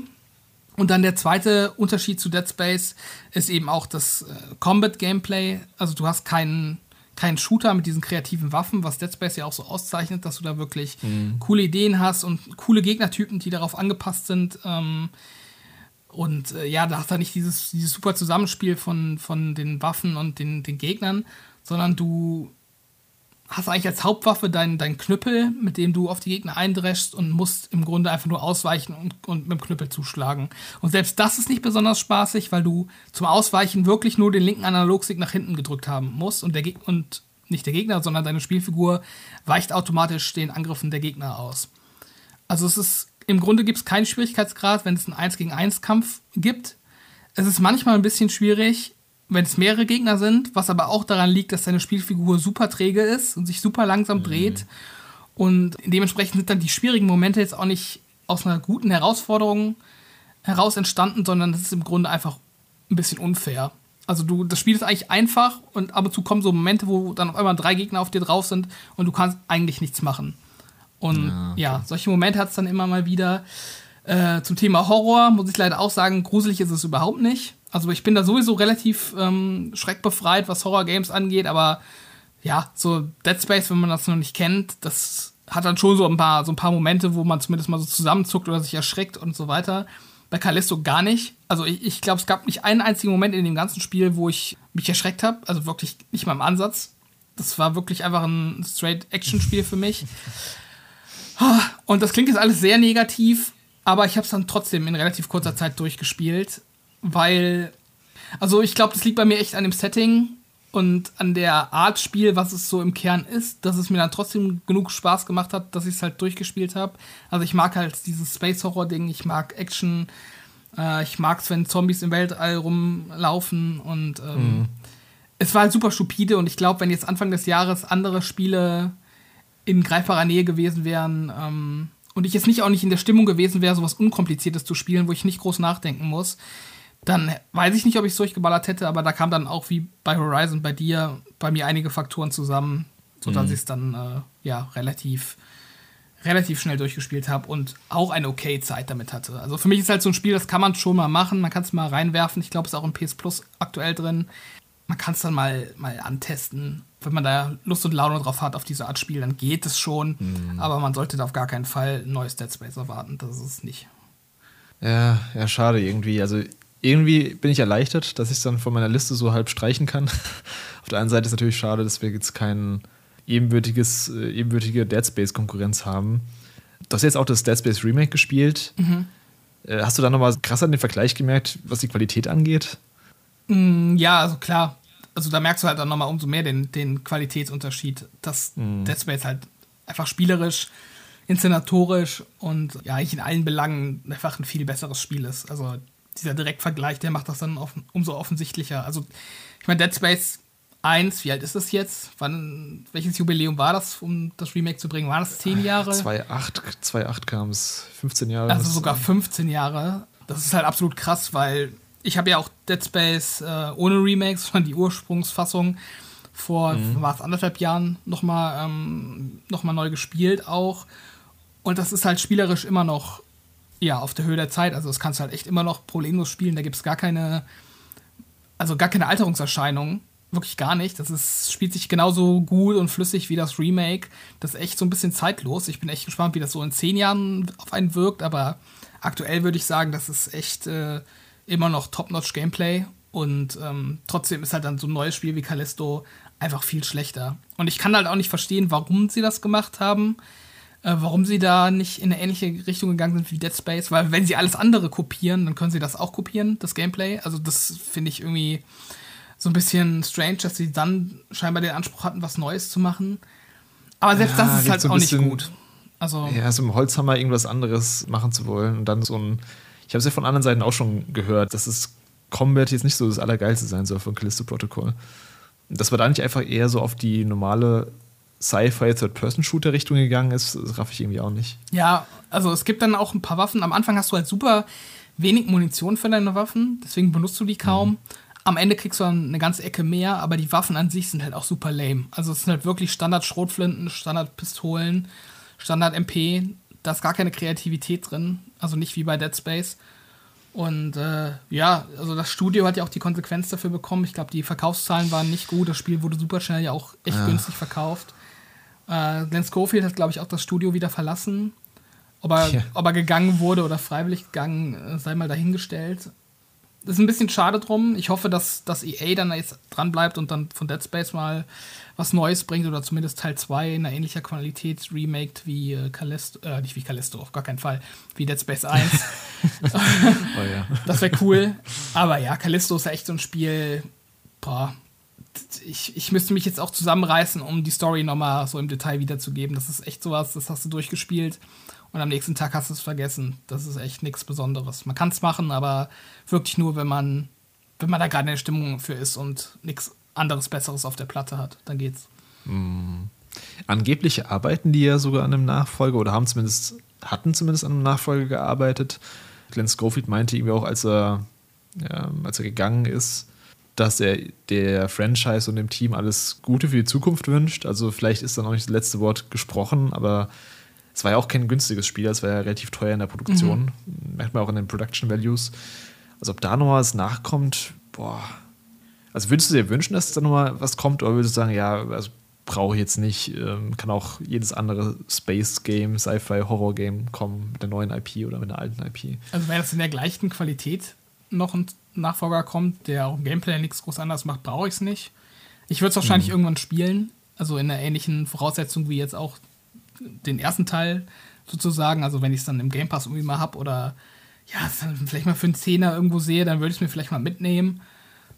Und dann der zweite Unterschied zu Dead Space ist eben auch das äh, Combat-Gameplay. Also du hast keinen keinen Shooter mit diesen kreativen Waffen, was Dead Space ja auch so auszeichnet, dass du da wirklich mhm. coole Ideen hast und coole Gegnertypen, die darauf angepasst sind. Ähm, und äh, ja, da hast du nicht dieses, dieses super Zusammenspiel von, von den Waffen und den, den Gegnern, sondern du hast eigentlich als Hauptwaffe deinen dein Knüppel, mit dem du auf die Gegner eindreschst und musst im Grunde einfach nur ausweichen und, und mit dem Knüppel zuschlagen. Und selbst das ist nicht besonders spaßig, weil du zum Ausweichen wirklich nur den linken Analogstick nach hinten gedrückt haben musst und, der und nicht der Gegner, sondern deine Spielfigur weicht automatisch den Angriffen der Gegner aus. Also es ist, im Grunde gibt es keinen Schwierigkeitsgrad, wenn es einen 1 gegen 1 Kampf gibt. Es ist manchmal ein bisschen schwierig, wenn es mehrere Gegner sind, was aber auch daran liegt, dass deine Spielfigur super träge ist und sich super langsam mhm. dreht. Und dementsprechend sind dann die schwierigen Momente jetzt auch nicht aus einer guten Herausforderung heraus entstanden, sondern das ist im Grunde einfach ein bisschen unfair. Also du, das Spiel ist eigentlich einfach und ab und zu kommen so Momente, wo dann auf einmal drei Gegner auf dir drauf sind und du kannst eigentlich nichts machen. Und ja, okay. ja solche Momente hat es dann immer mal wieder. Äh, zum Thema Horror muss ich leider auch sagen, gruselig ist es überhaupt nicht. Also ich bin da sowieso relativ ähm, schreckbefreit, was Horror-Games angeht, aber ja, so Dead Space, wenn man das noch nicht kennt, das hat dann schon so ein paar, so ein paar Momente, wo man zumindest mal so zusammenzuckt oder sich erschreckt und so weiter. Bei Callisto gar nicht. Also ich, ich glaube, es gab nicht einen einzigen Moment in dem ganzen Spiel, wo ich mich erschreckt habe. Also wirklich nicht mal im Ansatz. Das war wirklich einfach ein straight Action-Spiel für mich. Und das klingt jetzt alles sehr negativ, aber ich habe es dann trotzdem in relativ kurzer Zeit durchgespielt, weil, also ich glaube, das liegt bei mir echt an dem Setting und an der Art Spiel, was es so im Kern ist, dass es mir dann trotzdem genug Spaß gemacht hat, dass ich es halt durchgespielt habe. Also ich mag halt dieses Space Horror Ding, ich mag Action, äh, ich mag es, wenn Zombies im Weltall rumlaufen und ähm, mhm. es war halt super stupide und ich glaube, wenn jetzt Anfang des Jahres andere Spiele in greifbarer Nähe gewesen wären ähm, und ich jetzt nicht auch nicht in der Stimmung gewesen wäre, sowas Unkompliziertes zu spielen, wo ich nicht groß nachdenken muss, dann weiß ich nicht, ob ich es durchgeballert hätte, aber da kam dann auch wie bei Horizon bei dir, bei mir einige Faktoren zusammen, sodass mhm. ich es dann äh, ja relativ, relativ schnell durchgespielt habe und auch eine okay Zeit damit hatte. Also für mich ist halt so ein Spiel, das kann man schon mal machen, man kann es mal reinwerfen. Ich glaube, es ist auch im PS Plus aktuell drin. Man kann es dann mal, mal antesten. Wenn man da Lust und Laune drauf hat auf diese Art Spiel, dann geht es schon. Mhm. Aber man sollte da auf gar keinen Fall ein neues Dead Space erwarten. Das ist es nicht. Ja, ja, schade irgendwie. Also irgendwie bin ich erleichtert, dass ich es dann von meiner Liste so halb streichen kann. Auf der einen Seite ist es natürlich schade, dass wir jetzt kein ebenbürtiges, äh, ebenbürtige Dead Space-Konkurrenz haben. Du hast jetzt auch das Dead Space Remake gespielt. Mhm. Äh, hast du da nochmal krass an den Vergleich gemerkt, was die Qualität angeht? Mm, ja, also klar. Also da merkst du halt dann nochmal umso mehr den, den Qualitätsunterschied, dass mhm. Dead Space halt einfach spielerisch, inszenatorisch und ja, eigentlich in allen Belangen einfach ein viel besseres Spiel ist. Also dieser Direktvergleich, der macht das dann offen, umso offensichtlicher. Also, ich meine, Dead Space 1, wie alt ist das jetzt? Wann, welches Jubiläum war das, um das Remake zu bringen? War das 10 Jahre? 2008 kam es, 15 Jahre. Also sogar 15 Jahre. Das ist halt absolut krass, weil ich habe ja auch Dead Space äh, ohne Remakes, sondern die Ursprungsfassung vor mhm. war es anderthalb Jahren nochmal ähm, noch neu gespielt auch. Und das ist halt spielerisch immer noch ja, auf der Höhe der Zeit. Also das kannst du halt echt immer noch problemlos spielen. Da gibt es gar keine, also gar keine Alterungserscheinungen. Wirklich gar nicht. Das ist, spielt sich genauso gut und flüssig wie das Remake. Das ist echt so ein bisschen zeitlos. Ich bin echt gespannt, wie das so in zehn Jahren auf einen wirkt. Aber aktuell würde ich sagen, das ist echt äh, immer noch Top-Notch Gameplay. Und ähm, trotzdem ist halt dann so ein neues Spiel wie Callisto einfach viel schlechter. Und ich kann halt auch nicht verstehen, warum sie das gemacht haben äh, warum sie da nicht in eine ähnliche Richtung gegangen sind wie Dead Space, weil wenn sie alles andere kopieren, dann können sie das auch kopieren, das Gameplay. Also das finde ich irgendwie so ein bisschen strange, dass sie dann scheinbar den Anspruch hatten, was Neues zu machen. Aber selbst ja, das ist halt so auch nicht gut. Also ja, so im Holzhammer irgendwas anderes machen zu wollen und dann so ein. Ich habe es ja von anderen Seiten auch schon gehört, dass es Combat jetzt nicht so das Allergeilste sein soll von Callisto Protocol. Dass man da nicht einfach eher so auf die normale Sci-Fi Third-Person-Shooter-Richtung gegangen ist, das raff ich irgendwie auch nicht. Ja, also es gibt dann auch ein paar Waffen. Am Anfang hast du halt super wenig Munition für deine Waffen, deswegen benutzt du die kaum. Mhm. Am Ende kriegst du dann eine ganze Ecke mehr, aber die Waffen an sich sind halt auch super lame. Also es sind halt wirklich Standard-Schrotflinten, Standard-Pistolen, Standard-MP. Da ist gar keine Kreativität drin. Also nicht wie bei Dead Space. Und äh, ja, also das Studio hat ja auch die Konsequenz dafür bekommen. Ich glaube, die Verkaufszahlen waren nicht gut. Das Spiel wurde super schnell ja auch echt ja. günstig verkauft. Äh, Glenn Schofield hat, glaube ich, auch das Studio wieder verlassen. Ob er, ja. ob er gegangen wurde oder freiwillig gegangen, äh, sei mal dahingestellt. Das ist ein bisschen schade drum. Ich hoffe, dass, dass EA dann jetzt dran bleibt und dann von Dead Space mal was Neues bringt oder zumindest Teil 2 in einer ähnlicher Qualität remaked wie äh, Callisto, äh, nicht wie Callisto, auf gar keinen Fall, wie Dead Space 1. oh, ja. Das wäre cool. Aber ja, Callisto ist ja echt so ein Spiel, boah, ich, ich müsste mich jetzt auch zusammenreißen, um die Story nochmal so im Detail wiederzugeben. Das ist echt sowas, das hast du durchgespielt und am nächsten Tag hast du es vergessen. Das ist echt nichts Besonderes. Man kann es machen, aber wirklich nur, wenn man, wenn man da gerade in der Stimmung für ist und nichts anderes Besseres auf der Platte hat. Dann geht's. Mhm. Angeblich arbeiten die ja sogar an einem Nachfolger oder haben zumindest, hatten zumindest an einem Nachfolger gearbeitet. Glenn Schofield meinte irgendwie auch, als er, ja, als er gegangen ist, dass er der Franchise und dem Team alles Gute für die Zukunft wünscht. Also vielleicht ist da noch nicht das letzte Wort gesprochen, aber es war ja auch kein günstiges Spiel, es war ja relativ teuer in der Produktion. Mhm. Merkt man auch in den Production Values. Also ob da noch was nachkommt, boah. Also würdest du dir wünschen, dass da noch mal was kommt, oder würdest du sagen, ja, also brauche ich jetzt nicht. Ähm, kann auch jedes andere Space-Game, Sci-Fi-Horror-Game kommen mit der neuen IP oder mit der alten IP. Also wenn es in der gleichen Qualität noch ein Nachfolger kommt, der auch im Gameplay nichts groß anders macht, brauche ich es nicht. Ich würde es wahrscheinlich mhm. irgendwann spielen, also in einer ähnlichen Voraussetzung wie jetzt auch den ersten Teil sozusagen. Also wenn ich es dann im Game Pass irgendwie mal habe oder ja, vielleicht mal für einen Zehner irgendwo sehe, dann würde ich es mir vielleicht mal mitnehmen.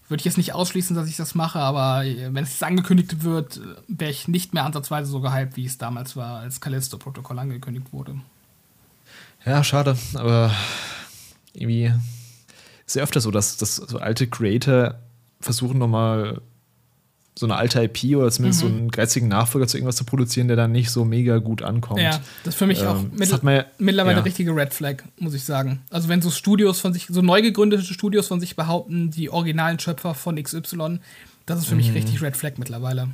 Würde ich jetzt nicht ausschließen, dass ich das mache, aber wenn es angekündigt wird, wäre ich nicht mehr ansatzweise so gehypt, wie es damals war, als Callisto-Protokoll angekündigt wurde. Ja, schade, aber irgendwie ja öfter so, dass, dass so alte Creator versuchen nochmal so eine alte IP oder zumindest mhm. so einen geizigen Nachfolger zu irgendwas zu produzieren, der dann nicht so mega gut ankommt. Ja, das ist für mich ähm, auch mittl ja, mittlerweile ja. richtige Red Flag, muss ich sagen. Also wenn so Studios von sich, so neu gegründete Studios von sich behaupten, die originalen Schöpfer von XY, das ist für mhm. mich richtig Red Flag mittlerweile.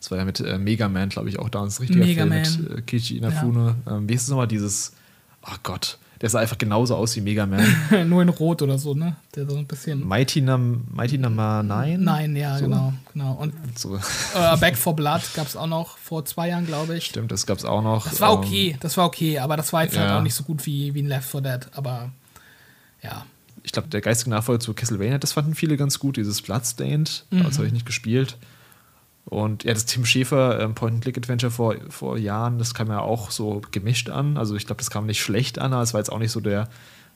Das war ja mit äh, Mega Man, glaube ich, auch da ein richtiger Mega Film Man. mit äh, Kichi Inafune. Ja. Ähm, wie ist es nochmal dieses, oh Gott, der sah einfach genauso aus wie Mega Man. Nur in Rot oder so, ne? Der so ein bisschen. Mighty, Num Mighty Number 9? Nein, ja, so. genau. genau. Und so. äh, Back for Blood gab es auch noch vor zwei Jahren, glaube ich. Stimmt, das gab es auch noch. Das war okay, ähm, das war okay, aber das war jetzt halt ja. halt auch nicht so gut wie, wie ein Left 4 Dead, aber ja. Ich glaube, der geistige Nachfolger zu Castlevania, das fanden viele ganz gut, dieses Bloodstained. Mhm. Das habe ich nicht gespielt. Und ja, das Tim Schäfer ähm, Point-and-Click-Adventure vor, vor Jahren, das kam ja auch so gemischt an. Also ich glaube, das kam nicht schlecht an, aber es war jetzt auch nicht so der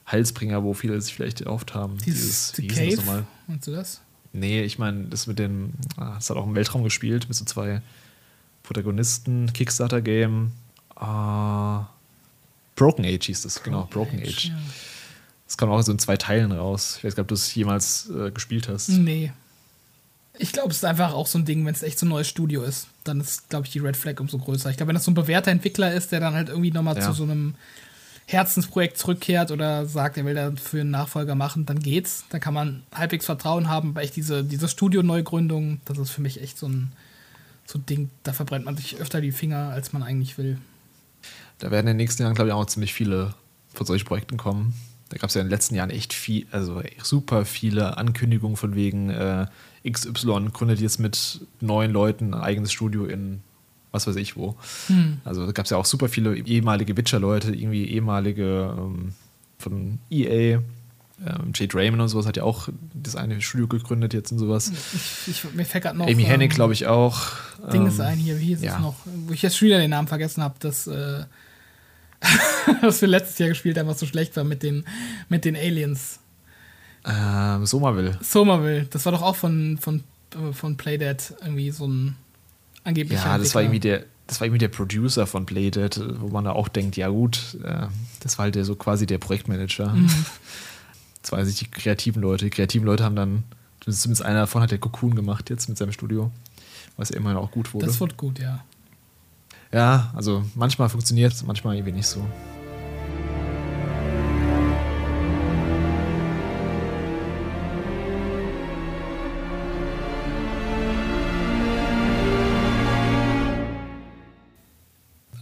Halsbringer, wo viele sich vielleicht erhofft haben. Dieses, Dieses wie Cave? Das nochmal? Meinst du das? Nee, ich meine, das mit den, ah, das hat auch im Weltraum gespielt, mit so zwei Protagonisten, Kickstarter-Game. Uh, Broken Age hieß das, genau, Broken Age. Age. Ja. Das kam auch so in zwei Teilen raus. Ich weiß nicht, ob du es jemals äh, gespielt hast. Nee, ich glaube, es ist einfach auch so ein Ding, wenn es echt so ein neues Studio ist, dann ist, glaube ich, die Red Flag umso größer. Ich glaube, wenn das so ein bewährter Entwickler ist, der dann halt irgendwie nochmal ja. zu so einem Herzensprojekt zurückkehrt oder sagt, er will dafür einen Nachfolger machen, dann geht's. Dann kann man halbwegs Vertrauen haben. Aber echt diese, diese Studio-Neugründung, das ist für mich echt so ein, so ein Ding, da verbrennt man sich öfter die Finger, als man eigentlich will. Da werden in den nächsten Jahren, glaube ich, auch ziemlich viele von solchen Projekten kommen. Da gab es ja in den letzten Jahren echt viel, also super viele Ankündigungen von wegen, äh, XY gründet jetzt mit neun Leuten ein eigenes Studio in was weiß ich wo. Hm. Also da gab es ja auch super viele ehemalige Witcher-Leute, irgendwie ehemalige ähm, von EA. Ähm, Jade Raymond und sowas hat ja auch das eine Studio gegründet jetzt und sowas. Ich, ich, mir fällt gerade noch. Amy Hennig, ähm, glaube ich, auch. Ding ist ähm, ein hier, wie hieß ja. es noch? Wo ich jetzt schon wieder den Namen vergessen habe, das, äh, was wir letztes Jahr gespielt haben, was so schlecht war mit den, mit den Aliens. Ähm, Somerville. Somerville, das war doch auch von, von, von Playdead irgendwie so ein angeblicher Ja, das war irgendwie der, das war irgendwie der Producer von Playdead, wo man da auch denkt, ja gut, äh, das war halt der, so quasi der Projektmanager. Mhm. Das waren sich die kreativen Leute. Die kreativen Leute haben dann, zumindest einer davon hat der Cocoon gemacht jetzt mit seinem Studio, was ja immerhin auch gut wurde. Das wird gut, ja. Ja, also manchmal funktioniert es, manchmal irgendwie nicht so.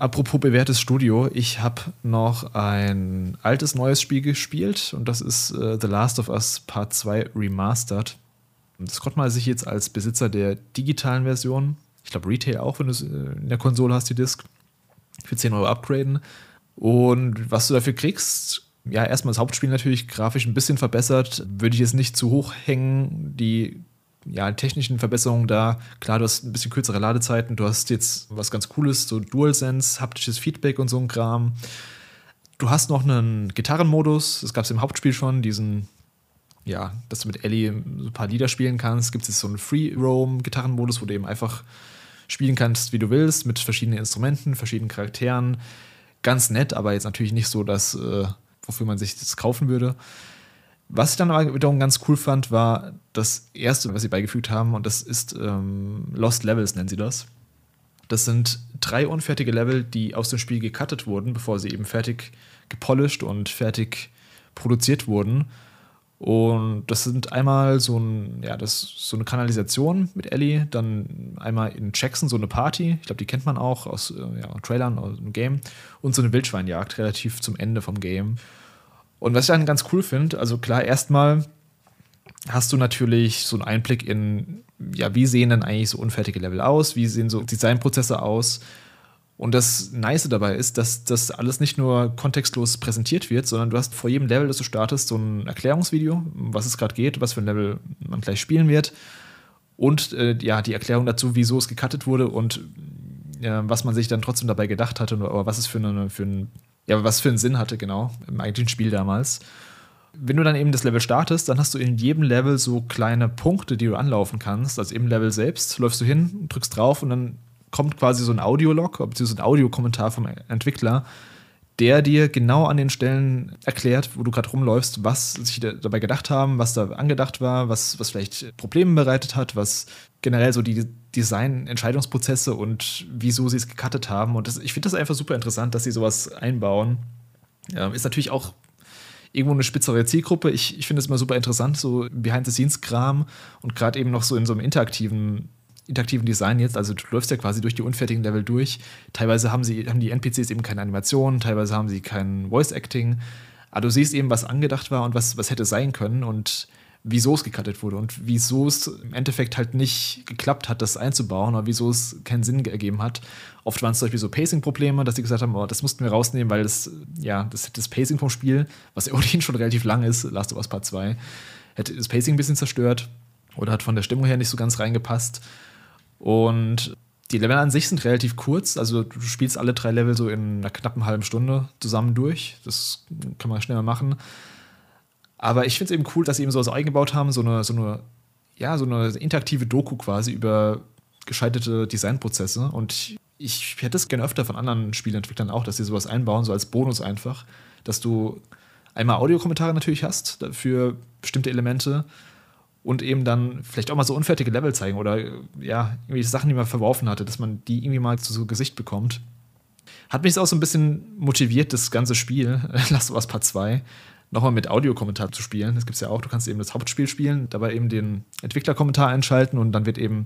Apropos bewährtes Studio, ich habe noch ein altes neues Spiel gespielt und das ist äh, The Last of Us Part 2 Remastered. Das konnte man sich jetzt als Besitzer der digitalen Version, ich glaube Retail auch, wenn du es äh, in der Konsole hast, die Disc, für 10 Euro upgraden. Und was du dafür kriegst, ja, erstmal das Hauptspiel natürlich grafisch ein bisschen verbessert, würde ich jetzt nicht zu hoch hängen. Die ja, technischen Verbesserungen da. Klar, du hast ein bisschen kürzere Ladezeiten, du hast jetzt was ganz Cooles, so DualSense, haptisches Feedback und so ein Kram. Du hast noch einen Gitarrenmodus, das gab es im Hauptspiel schon, diesen, ja, dass du mit Ellie ein paar Lieder spielen kannst. Gibt es so einen Free-Roam-Gitarrenmodus, wo du eben einfach spielen kannst, wie du willst, mit verschiedenen Instrumenten, verschiedenen Charakteren. Ganz nett, aber jetzt natürlich nicht so, dass, äh, wofür man sich das kaufen würde. Was ich dann aber wiederum ganz cool fand, war das erste, was sie beigefügt haben, und das ist ähm, Lost Levels, nennen sie das. Das sind drei unfertige Level, die aus dem Spiel gecuttet wurden, bevor sie eben fertig gepolished und fertig produziert wurden. Und das sind einmal so, ein, ja, das, so eine Kanalisation mit Ellie, dann einmal in Jackson so eine Party, ich glaube, die kennt man auch aus äh, ja, Trailern aus dem Game, und so eine Wildschweinjagd relativ zum Ende vom Game. Und was ich dann ganz cool finde, also klar, erstmal hast du natürlich so einen Einblick in, ja, wie sehen denn eigentlich so unfertige Level aus, wie sehen so Designprozesse aus. Und das Nice dabei ist, dass das alles nicht nur kontextlos präsentiert wird, sondern du hast vor jedem Level, das du startest, so ein Erklärungsvideo, was es gerade geht, was für ein Level man gleich spielen wird. Und äh, ja, die Erklärung dazu, wieso es gecuttet wurde und äh, was man sich dann trotzdem dabei gedacht hatte oder was es für, eine, für ein, ja, was für einen Sinn hatte, genau, im eigentlichen Spiel damals. Wenn du dann eben das Level startest, dann hast du in jedem Level so kleine Punkte, die du anlaufen kannst. Also im Level selbst läufst du hin, drückst drauf und dann kommt quasi so ein Audiolog, beziehungsweise ein Audiokommentar vom Entwickler, der dir genau an den Stellen erklärt, wo du gerade rumläufst, was sich dabei gedacht haben, was da angedacht war, was, was vielleicht Probleme bereitet hat, was generell so die Design-Entscheidungsprozesse und wieso sie es gecuttet haben. Und das, ich finde das einfach super interessant, dass sie sowas einbauen. Ja, ist natürlich auch irgendwo eine spitzere Zielgruppe. Ich, ich finde es immer super interessant, so Behind-the-Scenes-Kram und gerade eben noch so in so einem interaktiven interaktiven Design jetzt, also du läufst ja quasi durch die unfertigen Level durch. Teilweise haben sie, haben die NPCs eben keine Animationen, teilweise haben sie kein Voice Acting. Aber du siehst eben, was angedacht war und was, was hätte sein können und wieso es gecuttet wurde und wieso es im Endeffekt halt nicht geklappt hat, das einzubauen oder wieso es keinen Sinn ergeben hat. Oft waren es zum Beispiel so Pacing-Probleme, dass sie gesagt haben, oh, das mussten wir rausnehmen, weil das, ja, das, das Pacing vom Spiel, was ohnehin schon relativ lang ist, Last of Us Part 2, hätte das Pacing ein bisschen zerstört oder hat von der Stimmung her nicht so ganz reingepasst. Und die Level an sich sind relativ kurz. Also du spielst alle drei Level so in einer knappen halben Stunde zusammen durch. Das kann man schneller machen. Aber ich finde es eben cool, dass sie eben sowas eingebaut haben, so eine, so eine, ja, so eine interaktive Doku quasi über gescheiterte Designprozesse. Und ich hätte es gerne öfter von anderen Spielentwicklern auch, dass sie sowas einbauen, so als Bonus einfach, dass du einmal Audiokommentare natürlich hast für bestimmte Elemente und eben dann vielleicht auch mal so unfertige Level zeigen oder ja, irgendwie Sachen, die man verworfen hatte, dass man die irgendwie mal zu so Gesicht bekommt. Hat mich auch so ein bisschen motiviert, das ganze Spiel, Last of Us Part 2, nochmal mit Audiokommentar zu spielen. Das gibt es ja auch. Du kannst eben das Hauptspiel spielen, dabei eben den Entwicklerkommentar einschalten und dann wird eben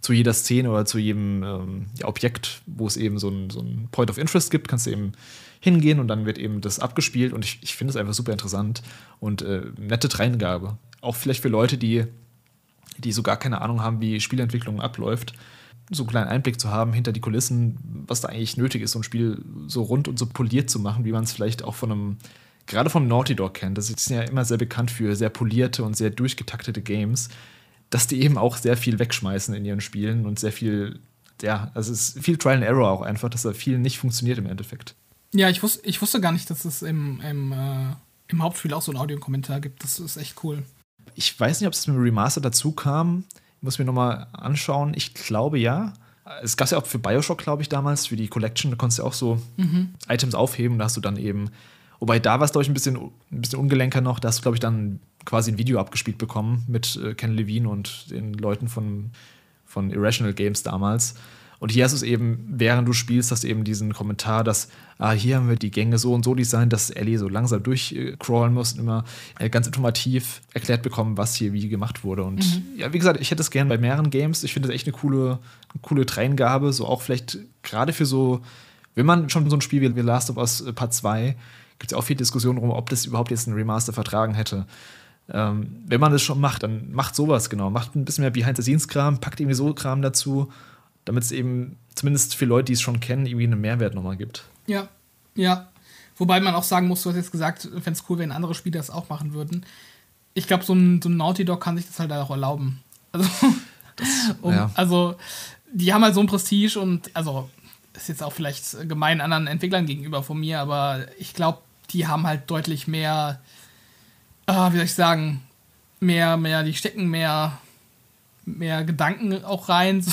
zu jeder Szene oder zu jedem ähm, ja, Objekt, wo es eben so ein, so ein Point of Interest gibt, kannst du eben hingehen und dann wird eben das abgespielt und ich, ich finde es einfach super interessant und äh, nette Dreingabe auch vielleicht für Leute, die, die so gar keine Ahnung haben, wie Spielentwicklung abläuft, so einen kleinen Einblick zu haben hinter die Kulissen, was da eigentlich nötig ist, so ein Spiel so rund und so poliert zu machen, wie man es vielleicht auch von einem, gerade vom Naughty Dog kennt. Das ist ja immer sehr bekannt für sehr polierte und sehr durchgetaktete Games, dass die eben auch sehr viel wegschmeißen in ihren Spielen und sehr viel, ja, also es ist viel Trial and Error auch einfach, dass da viel nicht funktioniert im Endeffekt. Ja, ich, wus ich wusste gar nicht, dass es im, im, äh, im Hauptspiel auch so einen Audiokommentar gibt. Das ist echt cool. Ich weiß nicht, ob es mit dem Remaster dazu kam. Ich muss mir nochmal anschauen. Ich glaube ja. Es gab ja auch für Bioshock, glaube ich, damals, für die Collection. Da konntest du auch so mhm. Items aufheben. Da hast du dann eben. Wobei da war es, glaube ich, ein bisschen, ein bisschen ungelenker noch. Da hast du, glaube ich, dann quasi ein Video abgespielt bekommen mit äh, Ken Levine und den Leuten von, von Irrational Games damals. Und hier hast du es eben, während du spielst, hast du eben diesen Kommentar, dass ah, hier haben wir die Gänge so und so designt, dass Ellie so langsam durchcrawlen muss und immer äh, ganz informativ erklärt bekommen, was hier wie gemacht wurde. Und mhm. ja, wie gesagt, ich hätte es gerne bei mehreren Games. Ich finde das echt eine coole, eine coole Dreingabe, so auch vielleicht gerade für so, wenn man schon so ein Spiel wie Last of Us äh, Part 2, gibt es ja auch viel Diskussion darum, ob das überhaupt jetzt ein Remaster vertragen hätte. Ähm, wenn man das schon macht, dann macht sowas genau. Macht ein bisschen mehr Behind-the-Scenes-Kram, packt irgendwie so Kram dazu damit es eben zumindest für Leute, die es schon kennen, irgendwie einen Mehrwert nochmal gibt. Ja, ja. Wobei man auch sagen muss, du hast jetzt gesagt, fände es cool, wenn andere Spieler das auch machen würden. Ich glaube, so ein, so ein Naughty Dog kann sich das halt auch erlauben. Also, das, um, ja. also, die haben halt so ein Prestige und, also, ist jetzt auch vielleicht gemein anderen Entwicklern gegenüber von mir, aber ich glaube, die haben halt deutlich mehr, äh, wie soll ich sagen, mehr, mehr, die stecken mehr, mehr Gedanken auch rein. So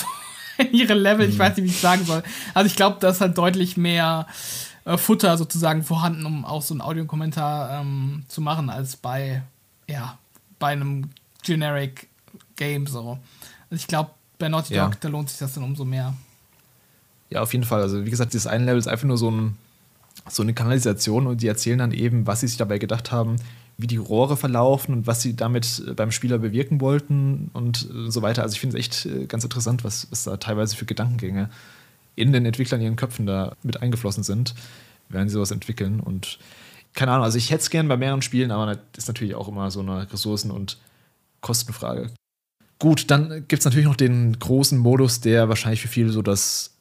ihre Level. Ich weiß nicht, wie ich sagen soll. Also ich glaube, da ist halt deutlich mehr äh, Futter sozusagen vorhanden, um auch so einen Audiokommentar ähm, zu machen, als bei, ja, bei einem Generic Game so. Also ich glaube, bei Naughty Dog, ja. da lohnt sich das dann umso mehr. Ja, auf jeden Fall. Also wie gesagt, dieses eine Level ist einfach nur so, ein, so eine Kanalisation und die erzählen dann eben, was sie sich dabei gedacht haben, wie die Rohre verlaufen und was sie damit äh, beim Spieler bewirken wollten und äh, so weiter. Also ich finde es echt äh, ganz interessant, was, was da teilweise für Gedankengänge in den Entwicklern ihren Köpfen da mit eingeflossen sind, während sie sowas entwickeln. Und keine Ahnung, also ich hätte es gern bei mehreren Spielen, aber das ist natürlich auch immer so eine Ressourcen- und Kostenfrage. Gut, dann gibt es natürlich noch den großen Modus, der wahrscheinlich für viele so das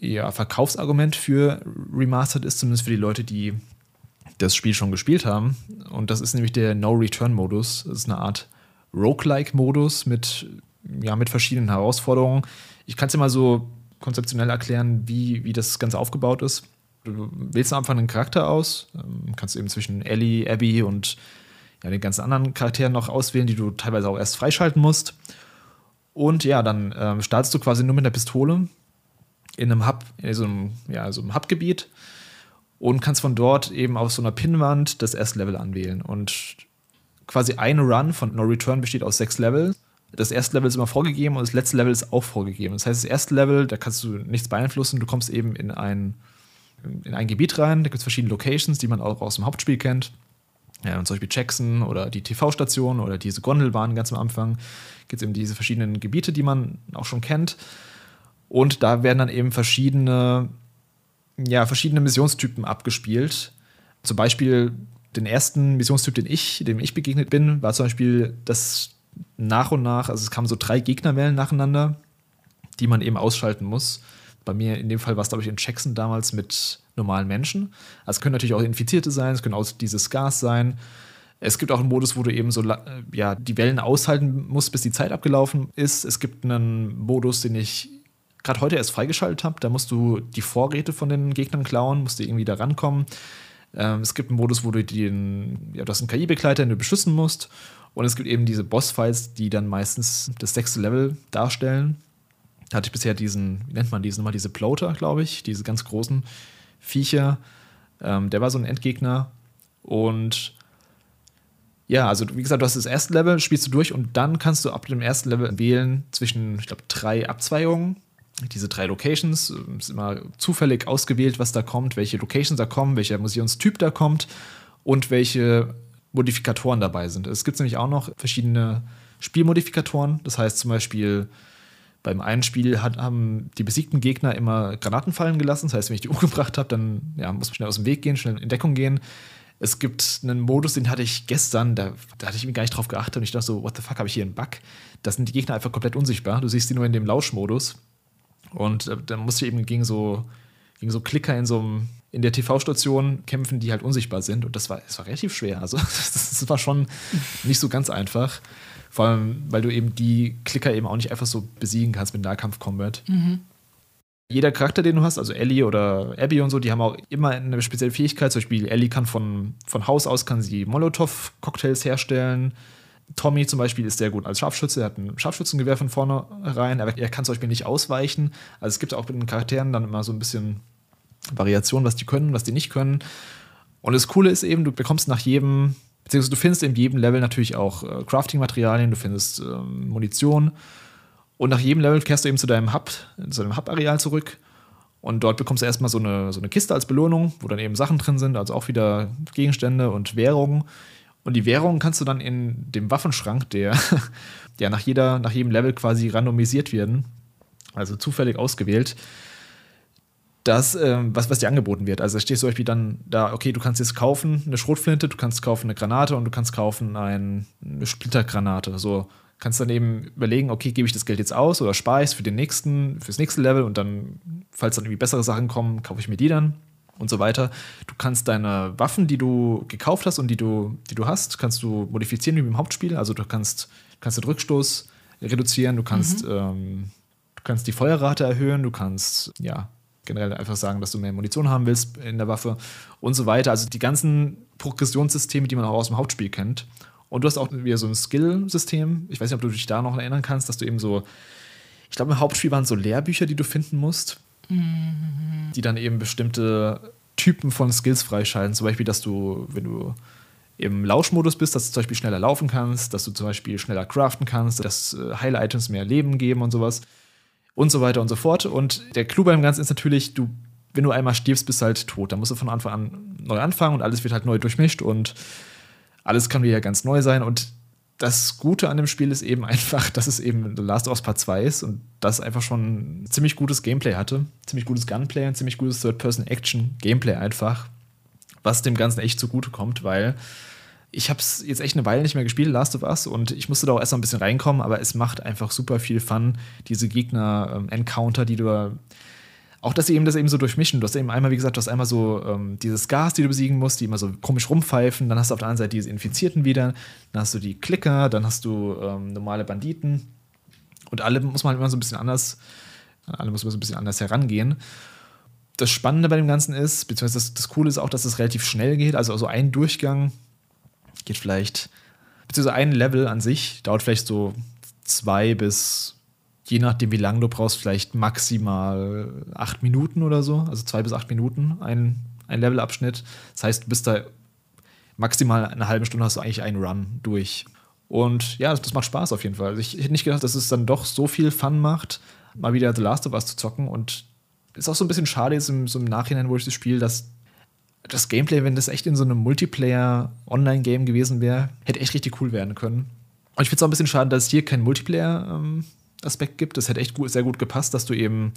ja, Verkaufsargument für Remastered ist, zumindest für die Leute, die das Spiel schon gespielt haben. Und das ist nämlich der No-Return-Modus. Das ist eine Art Roguelike-Modus mit, ja, mit verschiedenen Herausforderungen. Ich kann es dir mal so konzeptionell erklären, wie, wie das Ganze aufgebaut ist. Du wählst am Anfang einen Charakter aus, ähm, kannst eben zwischen Ellie, Abby und ja, den ganzen anderen Charakteren noch auswählen, die du teilweise auch erst freischalten musst. Und ja, dann ähm, startest du quasi nur mit der Pistole in einem Hub, in so einem, ja, so einem Hubgebiet und kannst von dort eben auf so einer Pinnwand das erste Level anwählen. Und quasi ein Run von No Return besteht aus sechs Levels. Das erste Level ist immer vorgegeben und das letzte Level ist auch vorgegeben. Das heißt, das erste Level, da kannst du nichts beeinflussen. Du kommst eben in ein, in ein Gebiet rein. Da gibt es verschiedene Locations, die man auch aus dem Hauptspiel kennt. Ja, und zum Beispiel Jackson oder die TV-Station oder diese Gondelbahn ganz am Anfang. Gibt es eben diese verschiedenen Gebiete, die man auch schon kennt. Und da werden dann eben verschiedene, ja, verschiedene Missionstypen abgespielt. Zum Beispiel den ersten Missionstyp, den ich, dem ich begegnet bin, war zum Beispiel, dass nach und nach, also es kamen so drei Gegnerwellen nacheinander, die man eben ausschalten muss. Bei mir in dem Fall war es, glaube ich, in Jackson damals mit normalen Menschen. Also es können natürlich auch Infizierte sein, es können auch dieses Gas sein. Es gibt auch einen Modus, wo du eben so ja, die Wellen aushalten musst, bis die Zeit abgelaufen ist. Es gibt einen Modus, den ich gerade heute erst freigeschaltet habe. Da musst du die Vorräte von den Gegnern klauen, musst du irgendwie da rankommen. Ähm, es gibt einen Modus, wo du den, ja, du hast einen KI-Begleiter, den du beschützen musst. Und es gibt eben diese Bossfights, die dann meistens das sechste Level darstellen. Da hatte ich bisher diesen, wie nennt man diesen nochmal, diese Ploter, glaube ich, diese ganz großen Viecher. Ähm, der war so ein Endgegner. Und ja, also wie gesagt, du hast das erste Level, spielst du durch und dann kannst du ab dem ersten Level wählen zwischen, ich glaube, drei Abzweigungen diese drei Locations. Ist immer zufällig ausgewählt, was da kommt, welche Locations da kommen, welcher Museumstyp da kommt und welche Modifikatoren dabei sind. Es gibt nämlich auch noch verschiedene Spielmodifikatoren. Das heißt zum Beispiel, beim einen Spiel hat, haben die besiegten Gegner immer Granaten fallen gelassen. Das heißt, wenn ich die umgebracht habe, dann ja, muss man schnell aus dem Weg gehen, schnell in Deckung gehen. Es gibt einen Modus, den hatte ich gestern, da, da hatte ich mir gar nicht drauf geachtet und ich dachte so, what the fuck, habe ich hier einen Bug? Da sind die Gegner einfach komplett unsichtbar. Du siehst die nur in dem Lauschmodus. Und äh, dann musste ich eben gegen so, gegen so Klicker in so einem, in der TV-Station kämpfen, die halt unsichtbar sind. Und das war, das war relativ schwer. Also das, das war schon nicht so ganz einfach. Vor allem, weil du eben die Klicker eben auch nicht einfach so besiegen kannst mit Nahkampf-Combat. Mhm. Jeder Charakter, den du hast, also Ellie oder Abby und so, die haben auch immer eine spezielle Fähigkeit. Zum Beispiel Ellie kann von, von Haus aus kann sie Molotow-Cocktails herstellen. Tommy zum Beispiel ist sehr gut als Scharfschütze. Er hat ein Scharfschützengewehr von vorne rein. Aber er kann zum Beispiel nicht ausweichen. Also es gibt auch mit den Charakteren dann immer so ein bisschen Variation, was die können, was die nicht können. Und das Coole ist eben, du bekommst nach jedem, beziehungsweise du findest in jedem Level natürlich auch äh, Crafting-Materialien, du findest ähm, Munition. Und nach jedem Level kehrst du eben zu deinem Hub, zu deinem Hub-Areal zurück. Und dort bekommst du erstmal so eine, so eine Kiste als Belohnung, wo dann eben Sachen drin sind, also auch wieder Gegenstände und Währungen und die Währung kannst du dann in dem Waffenschrank, der ja nach, jeder, nach jedem Level quasi randomisiert werden, also zufällig ausgewählt, das, ähm, was, was dir angeboten wird. Also da steht zum Beispiel dann da, okay, du kannst jetzt kaufen eine Schrotflinte, du kannst kaufen eine Granate und du kannst kaufen ein, eine Splittergranate. So kannst dann eben überlegen, okay, gebe ich das Geld jetzt aus oder spare ich es für den nächsten, fürs nächste Level und dann, falls dann irgendwie bessere Sachen kommen, kaufe ich mir die dann und so weiter. Du kannst deine Waffen, die du gekauft hast und die du, die du hast, kannst du modifizieren wie im Hauptspiel. Also du kannst, kannst den Rückstoß reduzieren, du kannst, mhm. ähm, du kannst die Feuerrate erhöhen, du kannst ja generell einfach sagen, dass du mehr Munition haben willst in der Waffe und so weiter. Also die ganzen Progressionssysteme, die man auch aus dem Hauptspiel kennt. Und du hast auch wieder so ein Skill-System. Ich weiß nicht, ob du dich da noch erinnern kannst, dass du eben so, ich glaube, im Hauptspiel waren so Lehrbücher, die du finden musst mhm. die dann eben bestimmte Typen von Skills freischalten. Zum Beispiel, dass du, wenn du im Lauschmodus bist, dass du zum Beispiel schneller laufen kannst, dass du zum Beispiel schneller craften kannst, dass äh, Heil-Items mehr Leben geben und sowas. Und so weiter und so fort. Und der Clou beim Ganzen ist natürlich, du, wenn du einmal stirbst, bist du halt tot. Dann musst du von Anfang an neu anfangen und alles wird halt neu durchmischt und alles kann wieder ganz neu sein. Und das Gute an dem Spiel ist eben einfach, dass es eben The Last of Us Part 2 ist und das einfach schon ziemlich gutes Gameplay hatte. Ziemlich gutes Gunplay und ziemlich gutes Third-Person-Action-Gameplay einfach. Was dem Ganzen echt zugute kommt, weil Ich habe es jetzt echt eine Weile nicht mehr gespielt, Last of Us, und ich musste da auch erst mal ein bisschen reinkommen, aber es macht einfach super viel Fun, diese Gegner-Encounter, die du auch, dass sie eben das eben so durchmischen. Du hast eben einmal, wie gesagt, du hast einmal so ähm, dieses Gas, die du besiegen musst, die immer so komisch rumpfeifen. Dann hast du auf der anderen Seite diese Infizierten wieder. Dann hast du die Klicker, dann hast du ähm, normale Banditen. Und alle muss man halt immer so ein bisschen anders, alle muss man so ein bisschen anders herangehen. Das Spannende bei dem Ganzen ist, beziehungsweise das, das Coole ist auch, dass es relativ schnell geht. Also, also ein Durchgang geht vielleicht, beziehungsweise ein Level an sich dauert vielleicht so zwei bis je nachdem, wie lange du brauchst, vielleicht maximal acht Minuten oder so, also zwei bis acht Minuten, ein, ein Levelabschnitt. Das heißt, du bist da maximal eine halbe Stunde hast du eigentlich einen Run durch. Und ja, das, das macht Spaß auf jeden Fall. Also ich, ich hätte nicht gedacht, dass es dann doch so viel Fun macht, mal wieder The Last of Us zu zocken. Und ist auch so ein bisschen schade jetzt im, so im Nachhinein, wo ich das spiele, dass das Gameplay, wenn das echt in so einem Multiplayer-Online-Game gewesen wäre, hätte echt richtig cool werden können. Und ich finde es auch ein bisschen schade, dass es hier kein Multiplayer ähm, Aspekt gibt. Das hätte echt gut, sehr gut gepasst, dass du eben,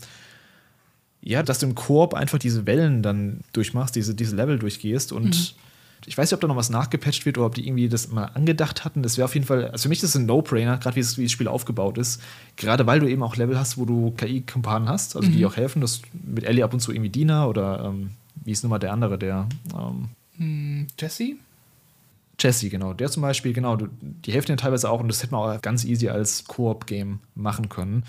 ja, dass du im Koop einfach diese Wellen dann durchmachst, diese, diese Level durchgehst und mhm. ich weiß nicht, ob da noch was nachgepatcht wird oder ob die irgendwie das mal angedacht hatten. Das wäre auf jeden Fall, also für mich ist das ein No-Brainer, gerade wie, wie, das Spiel aufgebaut ist. Gerade weil du eben auch Level hast, wo du KI-Kumpanen hast, also mhm. die auch helfen, dass mit Ellie ab und zu irgendwie Dina oder ähm, wie ist nun mal der andere, der ähm, hm, Jesse? Jesse, genau. Der zum Beispiel, genau, die helfen dir teilweise auch und das hätte man auch ganz easy als Koop-Game machen können.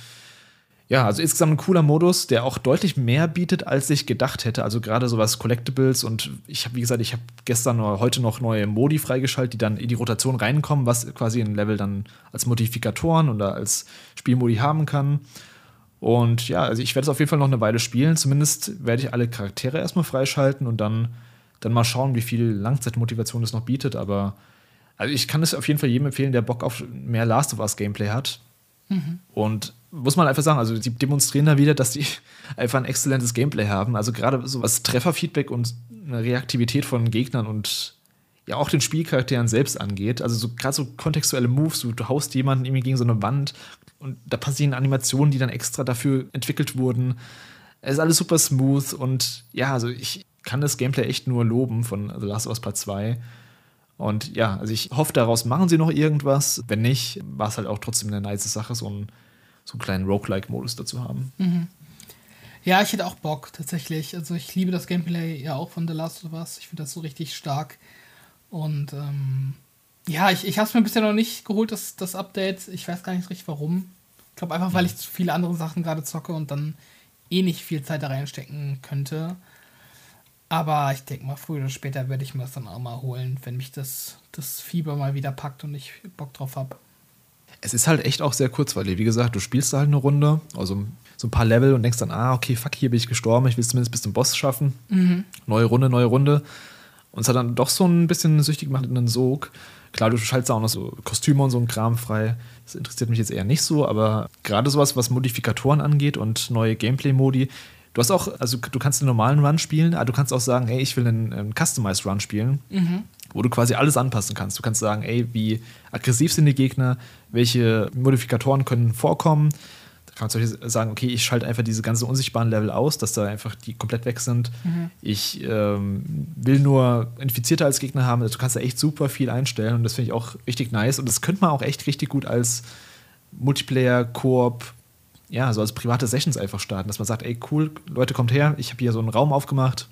Ja, also insgesamt ein cooler Modus, der auch deutlich mehr bietet, als ich gedacht hätte. Also gerade so was Collectibles und ich habe, wie gesagt, ich habe gestern oder heute noch neue Modi freigeschaltet, die dann in die Rotation reinkommen, was quasi ein Level dann als Modifikatoren oder als Spielmodi haben kann. Und ja, also ich werde es auf jeden Fall noch eine Weile spielen. Zumindest werde ich alle Charaktere erstmal freischalten und dann dann mal schauen, wie viel Langzeitmotivation es noch bietet. Aber also ich kann es auf jeden Fall jedem empfehlen, der Bock auf mehr Last of Us Gameplay hat. Mhm. Und muss man einfach sagen, also sie demonstrieren da wieder, dass sie einfach ein exzellentes Gameplay haben. Also gerade so was Trefferfeedback und eine Reaktivität von Gegnern und ja auch den Spielcharakteren selbst angeht. Also so gerade so kontextuelle Moves, du, du haust jemanden irgendwie gegen so eine Wand und da passieren Animationen, die dann extra dafür entwickelt wurden. Es ist alles super smooth und ja, also ich, kann das Gameplay echt nur loben von The Last of Us Part 2. Und ja, also ich hoffe, daraus machen sie noch irgendwas. Wenn nicht, war es halt auch trotzdem eine nice Sache, so einen, so einen kleinen Roguelike-Modus dazu haben. Mhm. Ja, ich hätte auch Bock, tatsächlich. Also ich liebe das Gameplay ja auch von The Last of Us. Ich finde das so richtig stark. Und ähm, ja, ich, ich habe es mir bisher noch nicht geholt, das, das Update. Ich weiß gar nicht richtig warum. Ich glaube einfach, weil ich zu viele andere Sachen gerade zocke und dann eh nicht viel Zeit da reinstecken könnte. Aber ich denke mal, früher oder später werde ich mir das dann auch mal holen, wenn mich das, das Fieber mal wieder packt und ich Bock drauf habe. Es ist halt echt auch sehr kurzweilig. Wie gesagt, du spielst da halt eine Runde, also so ein paar Level und denkst dann, ah, okay, fuck, hier bin ich gestorben, ich will es zumindest bis zum Boss schaffen. Mhm. Neue Runde, neue Runde. Und es hat dann doch so ein bisschen süchtig gemacht in einen Sog. Klar, du schaltest auch noch so Kostüme und so ein Kram frei. Das interessiert mich jetzt eher nicht so, aber gerade sowas, was Modifikatoren angeht und neue Gameplay-Modi, Du hast auch, also du kannst einen normalen Run spielen, aber du kannst auch sagen, ey, ich will einen, einen Customized Run spielen, mhm. wo du quasi alles anpassen kannst. Du kannst sagen, ey, wie aggressiv sind die Gegner, welche Modifikatoren können vorkommen. Da kannst du sagen, okay, ich schalte einfach diese ganzen unsichtbaren Level aus, dass da einfach die komplett weg sind. Mhm. Ich ähm, will nur Infizierte als Gegner haben. Also du kannst da echt super viel einstellen und das finde ich auch richtig nice. Und das könnte man auch echt richtig gut als Multiplayer, Koop, ja, so als private Sessions einfach starten, dass man sagt, ey, cool, Leute, kommt her, ich habe hier so einen Raum aufgemacht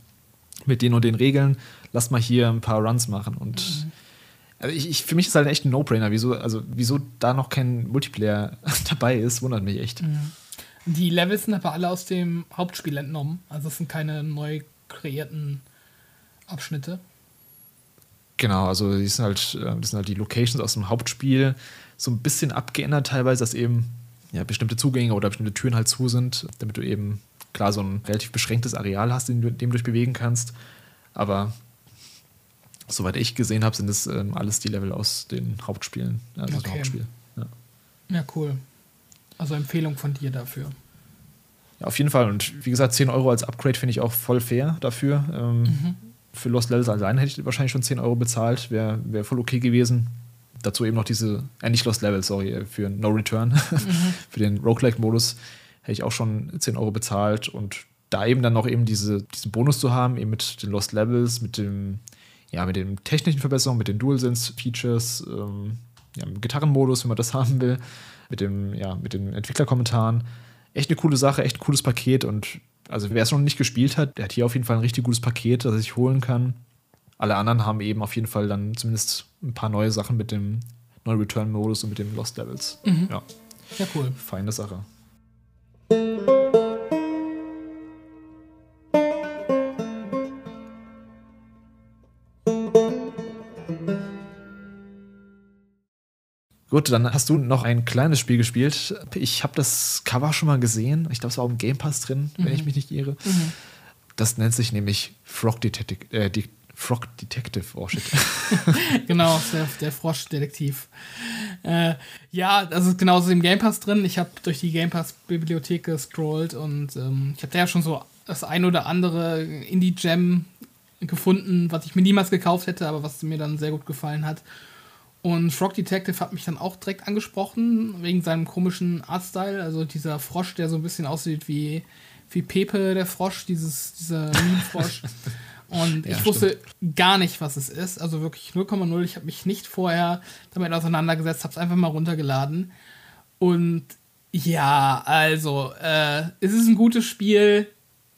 mit den und den Regeln, lasst mal hier ein paar Runs machen. Und mhm. also ich, ich, für mich ist halt echt ein No-Brainer. Wieso, also, wieso da noch kein Multiplayer dabei ist, wundert mich echt. Mhm. Die Levels sind aber alle aus dem Hauptspiel entnommen. Also es sind keine neu kreierten Abschnitte. Genau, also die sind halt, äh, das sind halt die Locations aus dem Hauptspiel so ein bisschen abgeändert teilweise, dass eben ja, bestimmte Zugänge oder bestimmte Türen halt zu sind, damit du eben klar so ein relativ beschränktes Areal hast, in dem du dich bewegen kannst. Aber soweit ich gesehen habe, sind es ähm, alles die Level aus den Hauptspielen. Also okay. Hauptspiel. Ja. ja, cool. Also Empfehlung von dir dafür. Ja, auf jeden Fall. Und wie gesagt, 10 Euro als Upgrade finde ich auch voll fair dafür. Ähm, mhm. Für Lost Levels allein hätte ich wahrscheinlich schon 10 Euro bezahlt. Wäre wär voll okay gewesen dazu eben noch diese, äh, nicht Lost Level, sorry, äh, für No Return, mhm. für den Roguelike-Modus hätte ich auch schon 10 Euro bezahlt und da eben dann noch eben diese, diesen Bonus zu haben, eben mit den Lost Levels, mit dem, ja, mit den technischen Verbesserungen, mit den DualSense-Features, ähm, ja, im Gitarrenmodus, wenn man das haben will, mit dem, ja, mit den Entwicklerkommentaren. Echt eine coole Sache, echt ein cooles Paket und also wer es noch nicht gespielt hat, der hat hier auf jeden Fall ein richtig gutes Paket, das er sich holen kann. Alle anderen haben eben auf jeden Fall dann zumindest ein paar neue Sachen mit dem neuen Return-Modus und mit dem Lost Levels. Mhm. Ja. Ja, cool. Feine Sache. Gut, dann hast du noch ein kleines Spiel gespielt. Ich habe das Cover schon mal gesehen. Ich glaube, es war auch im Game Pass drin, mhm. wenn ich mich nicht irre. Mhm. Das nennt sich nämlich Frog Detective. Äh, Frog Detective, oh shit. genau, der, der Froschdetektiv. Äh, ja, das ist genauso im Game Pass drin. Ich habe durch die Game Pass-Bibliothek gescrollt und ähm, ich habe da ja schon so das ein oder andere Indie-Gem gefunden, was ich mir niemals gekauft hätte, aber was mir dann sehr gut gefallen hat. Und Frog Detective hat mich dann auch direkt angesprochen, wegen seinem komischen Artstyle. Also dieser Frosch, der so ein bisschen aussieht wie, wie Pepe, der Frosch, dieses, dieser Meme-Frosch. Und ja, ich wusste stimmt. gar nicht, was es ist. Also wirklich 0,0. Ich habe mich nicht vorher damit auseinandergesetzt, habe es einfach mal runtergeladen. Und ja, also, äh, ist es ein gutes Spiel?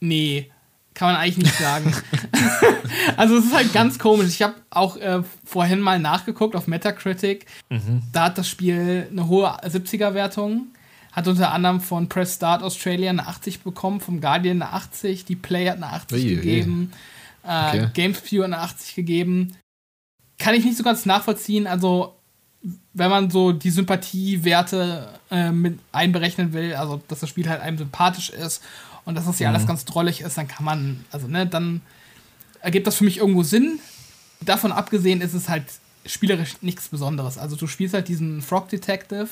Nee. Kann man eigentlich nicht sagen. also es ist halt ganz komisch. Ich habe auch äh, vorhin mal nachgeguckt auf Metacritic. Mhm. Da hat das Spiel eine hohe 70er-Wertung. Hat unter anderem von Press Start Australia eine 80 bekommen, vom Guardian eine 80, die Play hat eine 80 Ui, gegeben, äh, okay. GamesView eine 80 gegeben. Kann ich nicht so ganz nachvollziehen. Also wenn man so die Sympathiewerte äh, mit einberechnen will, also dass das Spiel halt einem sympathisch ist und dass das hier mhm. alles ganz drollig ist, dann kann man, also ne, dann ergibt das für mich irgendwo Sinn. Davon abgesehen ist es halt spielerisch nichts Besonderes. Also du spielst halt diesen Frog Detective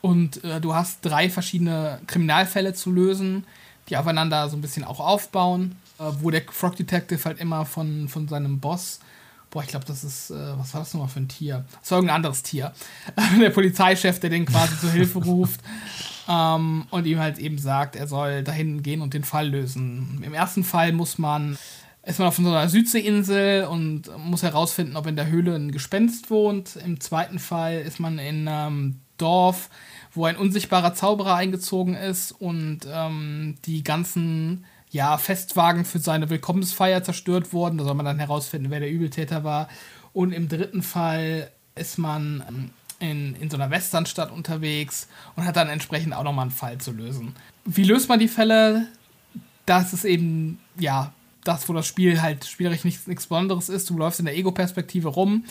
und äh, du hast drei verschiedene Kriminalfälle zu lösen, die aufeinander so ein bisschen auch aufbauen, äh, wo der Frog Detective halt immer von, von seinem Boss boah, ich glaube, das ist, äh, was war das nochmal für ein Tier? Das war irgendein anderes Tier. der Polizeichef, der den quasi zur Hilfe ruft ähm, und ihm halt eben sagt, er soll dahin gehen und den Fall lösen. Im ersten Fall muss man ist man auf so einer Südseeinsel und muss herausfinden, ob in der Höhle ein Gespenst wohnt. Im zweiten Fall ist man in einem Dorf, wo ein unsichtbarer Zauberer eingezogen ist und ähm, die ganzen ja, Festwagen für seine Willkommensfeier zerstört wurden. Da soll man dann herausfinden, wer der Übeltäter war. Und im dritten Fall ist man ähm, in, in so einer Westernstadt unterwegs und hat dann entsprechend auch nochmal einen Fall zu lösen. Wie löst man die Fälle? Das ist eben, ja, das, wo das Spiel halt spielerisch nichts, nichts Besonderes ist. Du läufst in der Ego-Perspektive rum,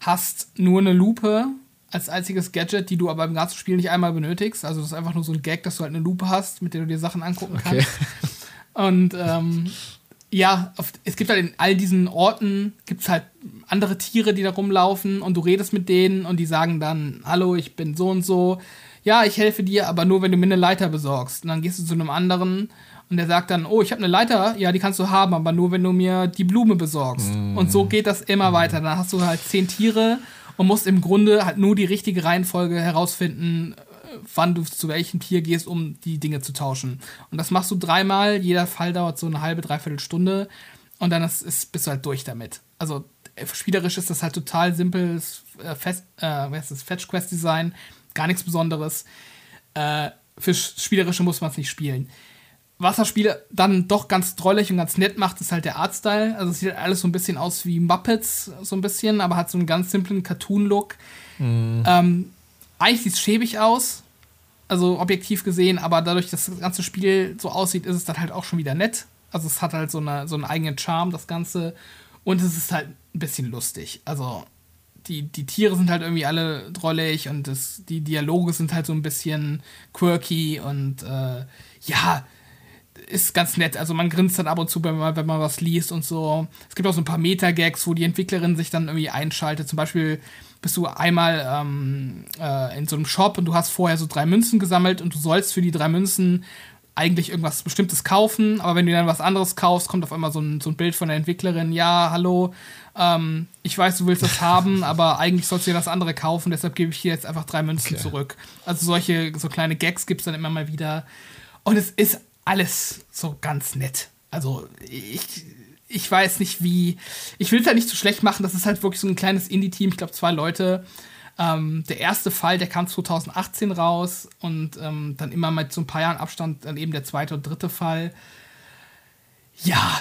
hast nur eine Lupe als einziges Gadget, die du aber im ganzen Spiel nicht einmal benötigst. Also das ist einfach nur so ein Gag, dass du halt eine Lupe hast, mit der du dir Sachen angucken okay. kannst. Und ähm, ja, auf, es gibt halt in all diesen Orten gibt halt andere Tiere, die da rumlaufen und du redest mit denen und die sagen dann, hallo, ich bin so und so. Ja, ich helfe dir, aber nur, wenn du mir eine Leiter besorgst. Und dann gehst du zu einem anderen und der sagt dann, oh, ich habe eine Leiter, ja, die kannst du haben, aber nur, wenn du mir die Blume besorgst. Mm. Und so geht das immer mm. weiter. Dann hast du halt zehn Tiere und musst im Grunde halt nur die richtige Reihenfolge herausfinden, wann du zu welchem Tier gehst, um die Dinge zu tauschen. Und das machst du dreimal, jeder Fall dauert so eine halbe, dreiviertel Stunde und dann ist, ist, bist du halt durch damit. Also äh, spielerisch ist das halt total simples äh, Fest, äh, Fetch Quest Design, gar nichts Besonderes. Äh, für Spielerische muss man es nicht spielen. Was das Spiel dann doch ganz drollig und ganz nett macht, ist halt der Artstyle. Also es sieht halt alles so ein bisschen aus wie Muppets, so ein bisschen, aber hat so einen ganz simplen Cartoon-Look. Mhm. Ähm, eigentlich sieht es schäbig aus, also objektiv gesehen, aber dadurch, dass das ganze Spiel so aussieht, ist es dann halt auch schon wieder nett. Also es hat halt so, eine, so einen eigenen Charme, das Ganze. Und es ist halt ein bisschen lustig. Also die, die Tiere sind halt irgendwie alle drollig und das, die Dialoge sind halt so ein bisschen quirky und äh, ja, ist ganz nett. Also man grinst dann ab und zu, wenn man, wenn man was liest und so. Es gibt auch so ein paar Meta-Gags, wo die Entwicklerin sich dann irgendwie einschaltet. Zum Beispiel bist du einmal ähm, äh, in so einem Shop und du hast vorher so drei Münzen gesammelt und du sollst für die drei Münzen eigentlich irgendwas Bestimmtes kaufen, aber wenn du dann was anderes kaufst, kommt auf einmal so ein, so ein Bild von der Entwicklerin, ja, hallo, ähm, ich weiß, du willst das haben, aber eigentlich sollst du dir das andere kaufen, deshalb gebe ich dir jetzt einfach drei Münzen okay. zurück. Also solche, so kleine Gags gibt es dann immer mal wieder. Und es ist alles so ganz nett. Also ich, ich weiß nicht wie. Ich will es halt nicht zu so schlecht machen. Das ist halt wirklich so ein kleines Indie-Team. Ich glaube, zwei Leute. Ähm, der erste Fall, der kam 2018 raus und ähm, dann immer mit so ein paar Jahren Abstand dann eben der zweite und dritte Fall. Ja,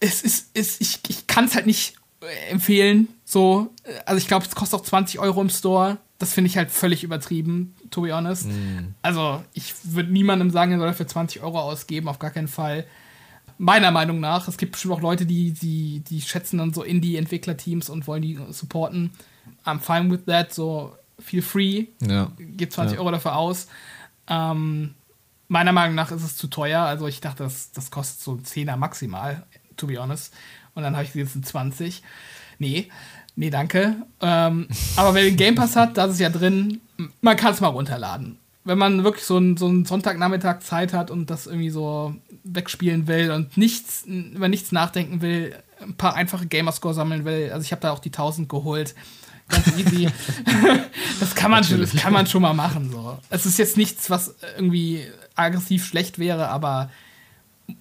es ist, es, ich, ich kann es halt nicht äh, empfehlen. So, also ich glaube, es kostet auch 20 Euro im Store. Das finde ich halt völlig übertrieben, to be honest. Mm. Also, ich würde niemandem sagen, er soll dafür 20 Euro ausgeben, auf gar keinen Fall. Meiner Meinung nach. Es gibt bestimmt auch Leute, die, die, die schätzen dann so Indie-Entwicklerteams und wollen die supporten. I'm fine with that, so feel free. Ja. Gebt 20 ja. Euro dafür aus. Ähm, meiner Meinung nach ist es zu teuer. Also ich dachte, das, das kostet so 10er maximal, to be honest. Und dann habe ich jetzt in 20. Nee, nee, danke. Ähm, aber wer den Game Pass hat, da ist es ja drin. Man kann es mal runterladen. Wenn man wirklich so einen, so einen Sonntagnachmittag Zeit hat und das irgendwie so wegspielen will und nichts, über nichts nachdenken will, ein paar einfache Gamerscore sammeln will. Also ich habe da auch die 1000 geholt. Ganz easy. das, kann man schon, das kann man schon mal machen. So. Es ist jetzt nichts, was irgendwie aggressiv schlecht wäre, aber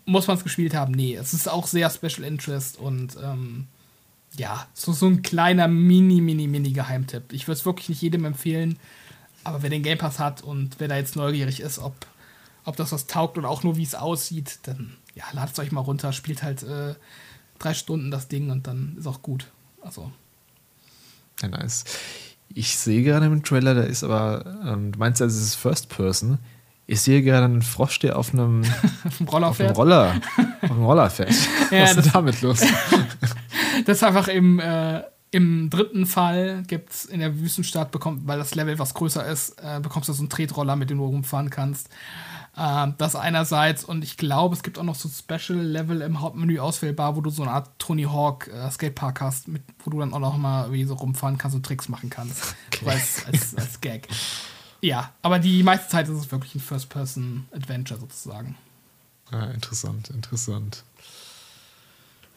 muss man es gespielt haben? Nee, es ist auch sehr Special Interest und ähm, ja, so, so ein kleiner Mini, Mini, Mini Geheimtipp. Ich würde es wirklich nicht jedem empfehlen, aber wer den Game Pass hat und wer da jetzt neugierig ist, ob, ob das was taugt oder auch nur wie es aussieht, dann ja, ladet es euch mal runter, spielt halt äh, drei Stunden das Ding und dann ist auch gut. Also. Ja, nice. Ich sehe gerade im Trailer, da ist aber, ähm, du meinst ja, es ist First Person. Ich sehe gerade einen Frosch, der auf einem, auf einem Roller auf einem Roller, auf einem Roller fährt. ja, Was ist denn damit los? das ist einfach im, äh, im dritten Fall gibt es in der Wüstenstadt, bekommt, weil das Level was größer ist, äh, bekommst du so einen Tretroller, mit dem du rumfahren kannst. Äh, das einerseits und ich glaube, es gibt auch noch so Special-Level im Hauptmenü auswählbar, wo du so eine Art Tony Hawk äh, Skatepark hast, mit, wo du dann auch noch mal wie so rumfahren kannst und Tricks machen kannst. Okay. Als, als, als Gag. Ja, aber die meiste Zeit ist es wirklich ein First-Person-Adventure sozusagen. Ja, interessant, interessant.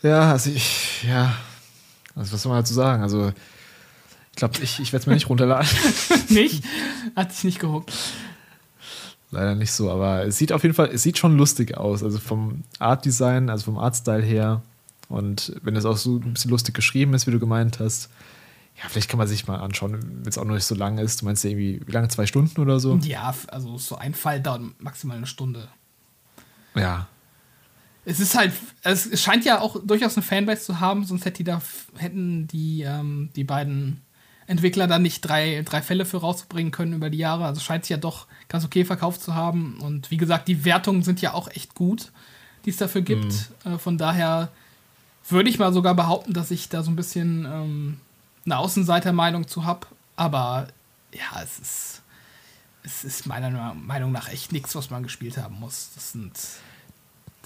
Ja, also ich, ja, also was soll man dazu sagen? Also, ich glaube, ich, ich werde es mir nicht runterladen. nicht? Hat dich nicht gehuckt. Leider nicht so, aber es sieht auf jeden Fall, es sieht schon lustig aus. Also vom Art-Design, also vom Artstyle her. Und wenn es auch so ein bisschen lustig geschrieben ist, wie du gemeint hast, ja, vielleicht kann man sich mal anschauen, wenn es auch noch nicht so lang ist. Du meinst ja irgendwie, wie lange? Zwei Stunden oder so? Ja, also so ein Fall dauert maximal eine Stunde. Ja. Es ist halt, es scheint ja auch durchaus eine Fanbase zu haben, sonst hätte die da, hätten die, ähm, die beiden Entwickler da nicht drei, drei Fälle für rauszubringen können über die Jahre. Also scheint es ja doch ganz okay verkauft zu haben. Und wie gesagt, die Wertungen sind ja auch echt gut, die es dafür gibt. Mhm. Äh, von daher würde ich mal sogar behaupten, dass ich da so ein bisschen ähm, eine Außenseitermeinung zu habe, aber ja, es ist, es ist meiner Meinung nach echt nichts, was man gespielt haben muss. Das sind,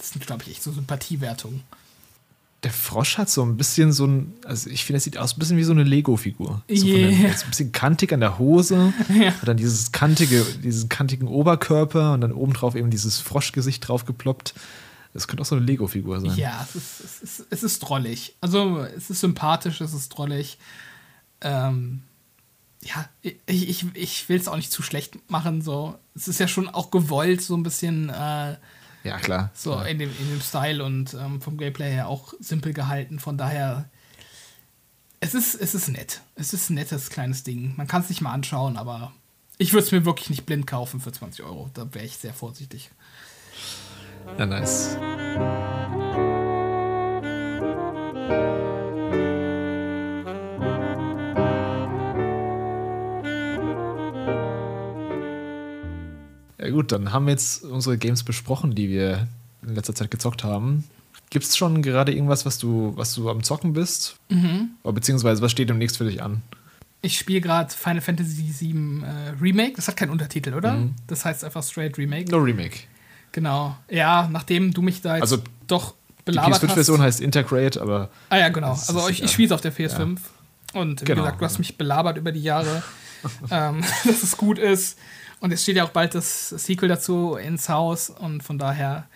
das sind glaube ich, echt so Sympathiewertungen. Der Frosch hat so ein bisschen so ein, also ich finde, es sieht aus ein bisschen wie so eine Lego-Figur. So yeah. ein bisschen kantig an der Hose, ja. und dann dieses kantige, diesen kantigen Oberkörper und dann obendrauf eben dieses Froschgesicht draufgeploppt. Das könnte auch so eine Lego-Figur sein. Ja, es ist, es, ist, es ist drollig. Also es ist sympathisch, es ist drollig ähm, ja, ich, ich, ich will es auch nicht zu schlecht machen. So. Es ist ja schon auch gewollt, so ein bisschen. Äh, ja, klar. So ja. In, dem, in dem Style und ähm, vom Gameplay her auch simpel gehalten. Von daher, es ist, es ist nett. Es ist ein nettes kleines Ding. Man kann es sich mal anschauen, aber ich würde es mir wirklich nicht blind kaufen für 20 Euro. Da wäre ich sehr vorsichtig. Ja, nice. Ja gut, dann haben wir jetzt unsere Games besprochen, die wir in letzter Zeit gezockt haben. Gibt es schon gerade irgendwas, was du, was du am Zocken bist? Mhm. Oder beziehungsweise was steht demnächst für dich an? Ich spiele gerade Final Fantasy VII äh, Remake. Das hat keinen Untertitel, oder? Mhm. Das heißt einfach straight Remake. No Remake. Genau. Ja, nachdem du mich da jetzt also, doch belabert hast. Die PS5-Version heißt Integrate, aber. Ah ja, genau. Also ich, ich spiele es auf der PS5. Ja. Und wie genau, gesagt, du hast mich belabert über die Jahre, ähm, dass es gut ist. Und es steht ja auch bald das Sequel dazu ins Haus und von daher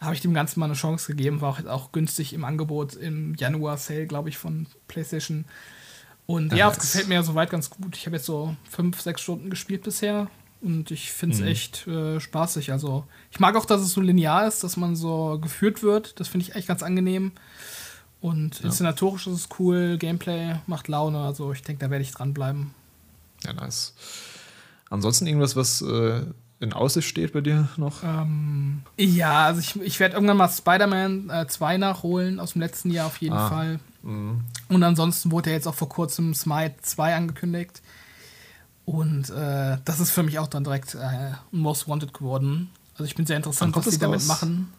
habe ich dem Ganzen mal eine Chance gegeben. War auch, auch günstig im Angebot im Januar-Sale, glaube ich, von PlayStation. Und ja, es gefällt mir ja soweit ganz gut. Ich habe jetzt so fünf, sechs Stunden gespielt bisher. Und ich finde es mhm. echt äh, spaßig. Also, ich mag auch, dass es so linear ist, dass man so geführt wird. Das finde ich echt ganz angenehm. Und ja. inszenatorisch ist es cool, Gameplay macht Laune. Also, ich denke, da werde ich dranbleiben. Ja, nice. Ansonsten irgendwas, was äh, in Aussicht steht bei dir noch? Ähm, ja, also ich, ich werde irgendwann mal Spider-Man äh, 2 nachholen, aus dem letzten Jahr auf jeden ah. Fall. Mhm. Und ansonsten wurde ja jetzt auch vor kurzem Smite 2 angekündigt. Und äh, das ist für mich auch dann direkt äh, Most Wanted geworden. Also ich bin sehr interessant, was sie damit machen.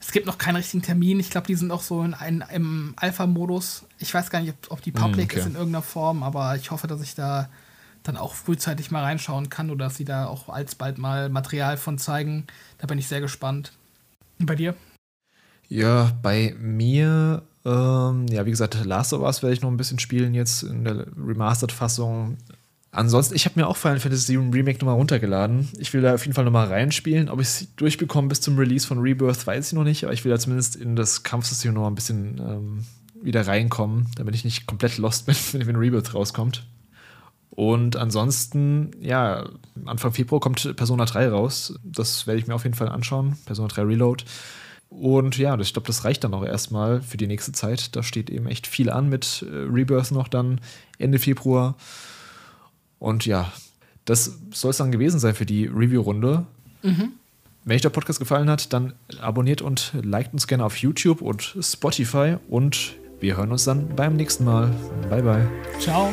Es gibt noch keinen richtigen Termin. Ich glaube, die sind auch so in ein, im Alpha-Modus. Ich weiß gar nicht, ob, ob die hm, public okay. ist in irgendeiner Form, aber ich hoffe, dass ich da dann auch frühzeitig mal reinschauen kann oder dass sie da auch alsbald mal Material von zeigen. Da bin ich sehr gespannt. Und bei dir? Ja, bei mir, ähm, ja, wie gesagt, Last of Us werde ich noch ein bisschen spielen jetzt in der Remastered-Fassung. Ansonsten, ich habe mir auch Final Fantasy Remake nochmal runtergeladen. Ich will da auf jeden Fall nochmal reinspielen. Ob ich es durchbekomme bis zum Release von Rebirth, weiß ich noch nicht, aber ich will da zumindest in das Kampfsystem nochmal ein bisschen ähm, wieder reinkommen, damit ich nicht komplett lost bin, wenn Rebirth rauskommt. Und ansonsten, ja, Anfang Februar kommt Persona 3 raus. Das werde ich mir auf jeden Fall anschauen. Persona 3 Reload. Und ja, ich glaube, das reicht dann auch erstmal für die nächste Zeit. Da steht eben echt viel an mit äh, Rebirth noch dann Ende Februar. Und ja, das soll es dann gewesen sein für die Review-Runde. Mhm. Wenn euch der Podcast gefallen hat, dann abonniert und liked uns gerne auf YouTube und Spotify. Und wir hören uns dann beim nächsten Mal. Bye, bye. Ciao.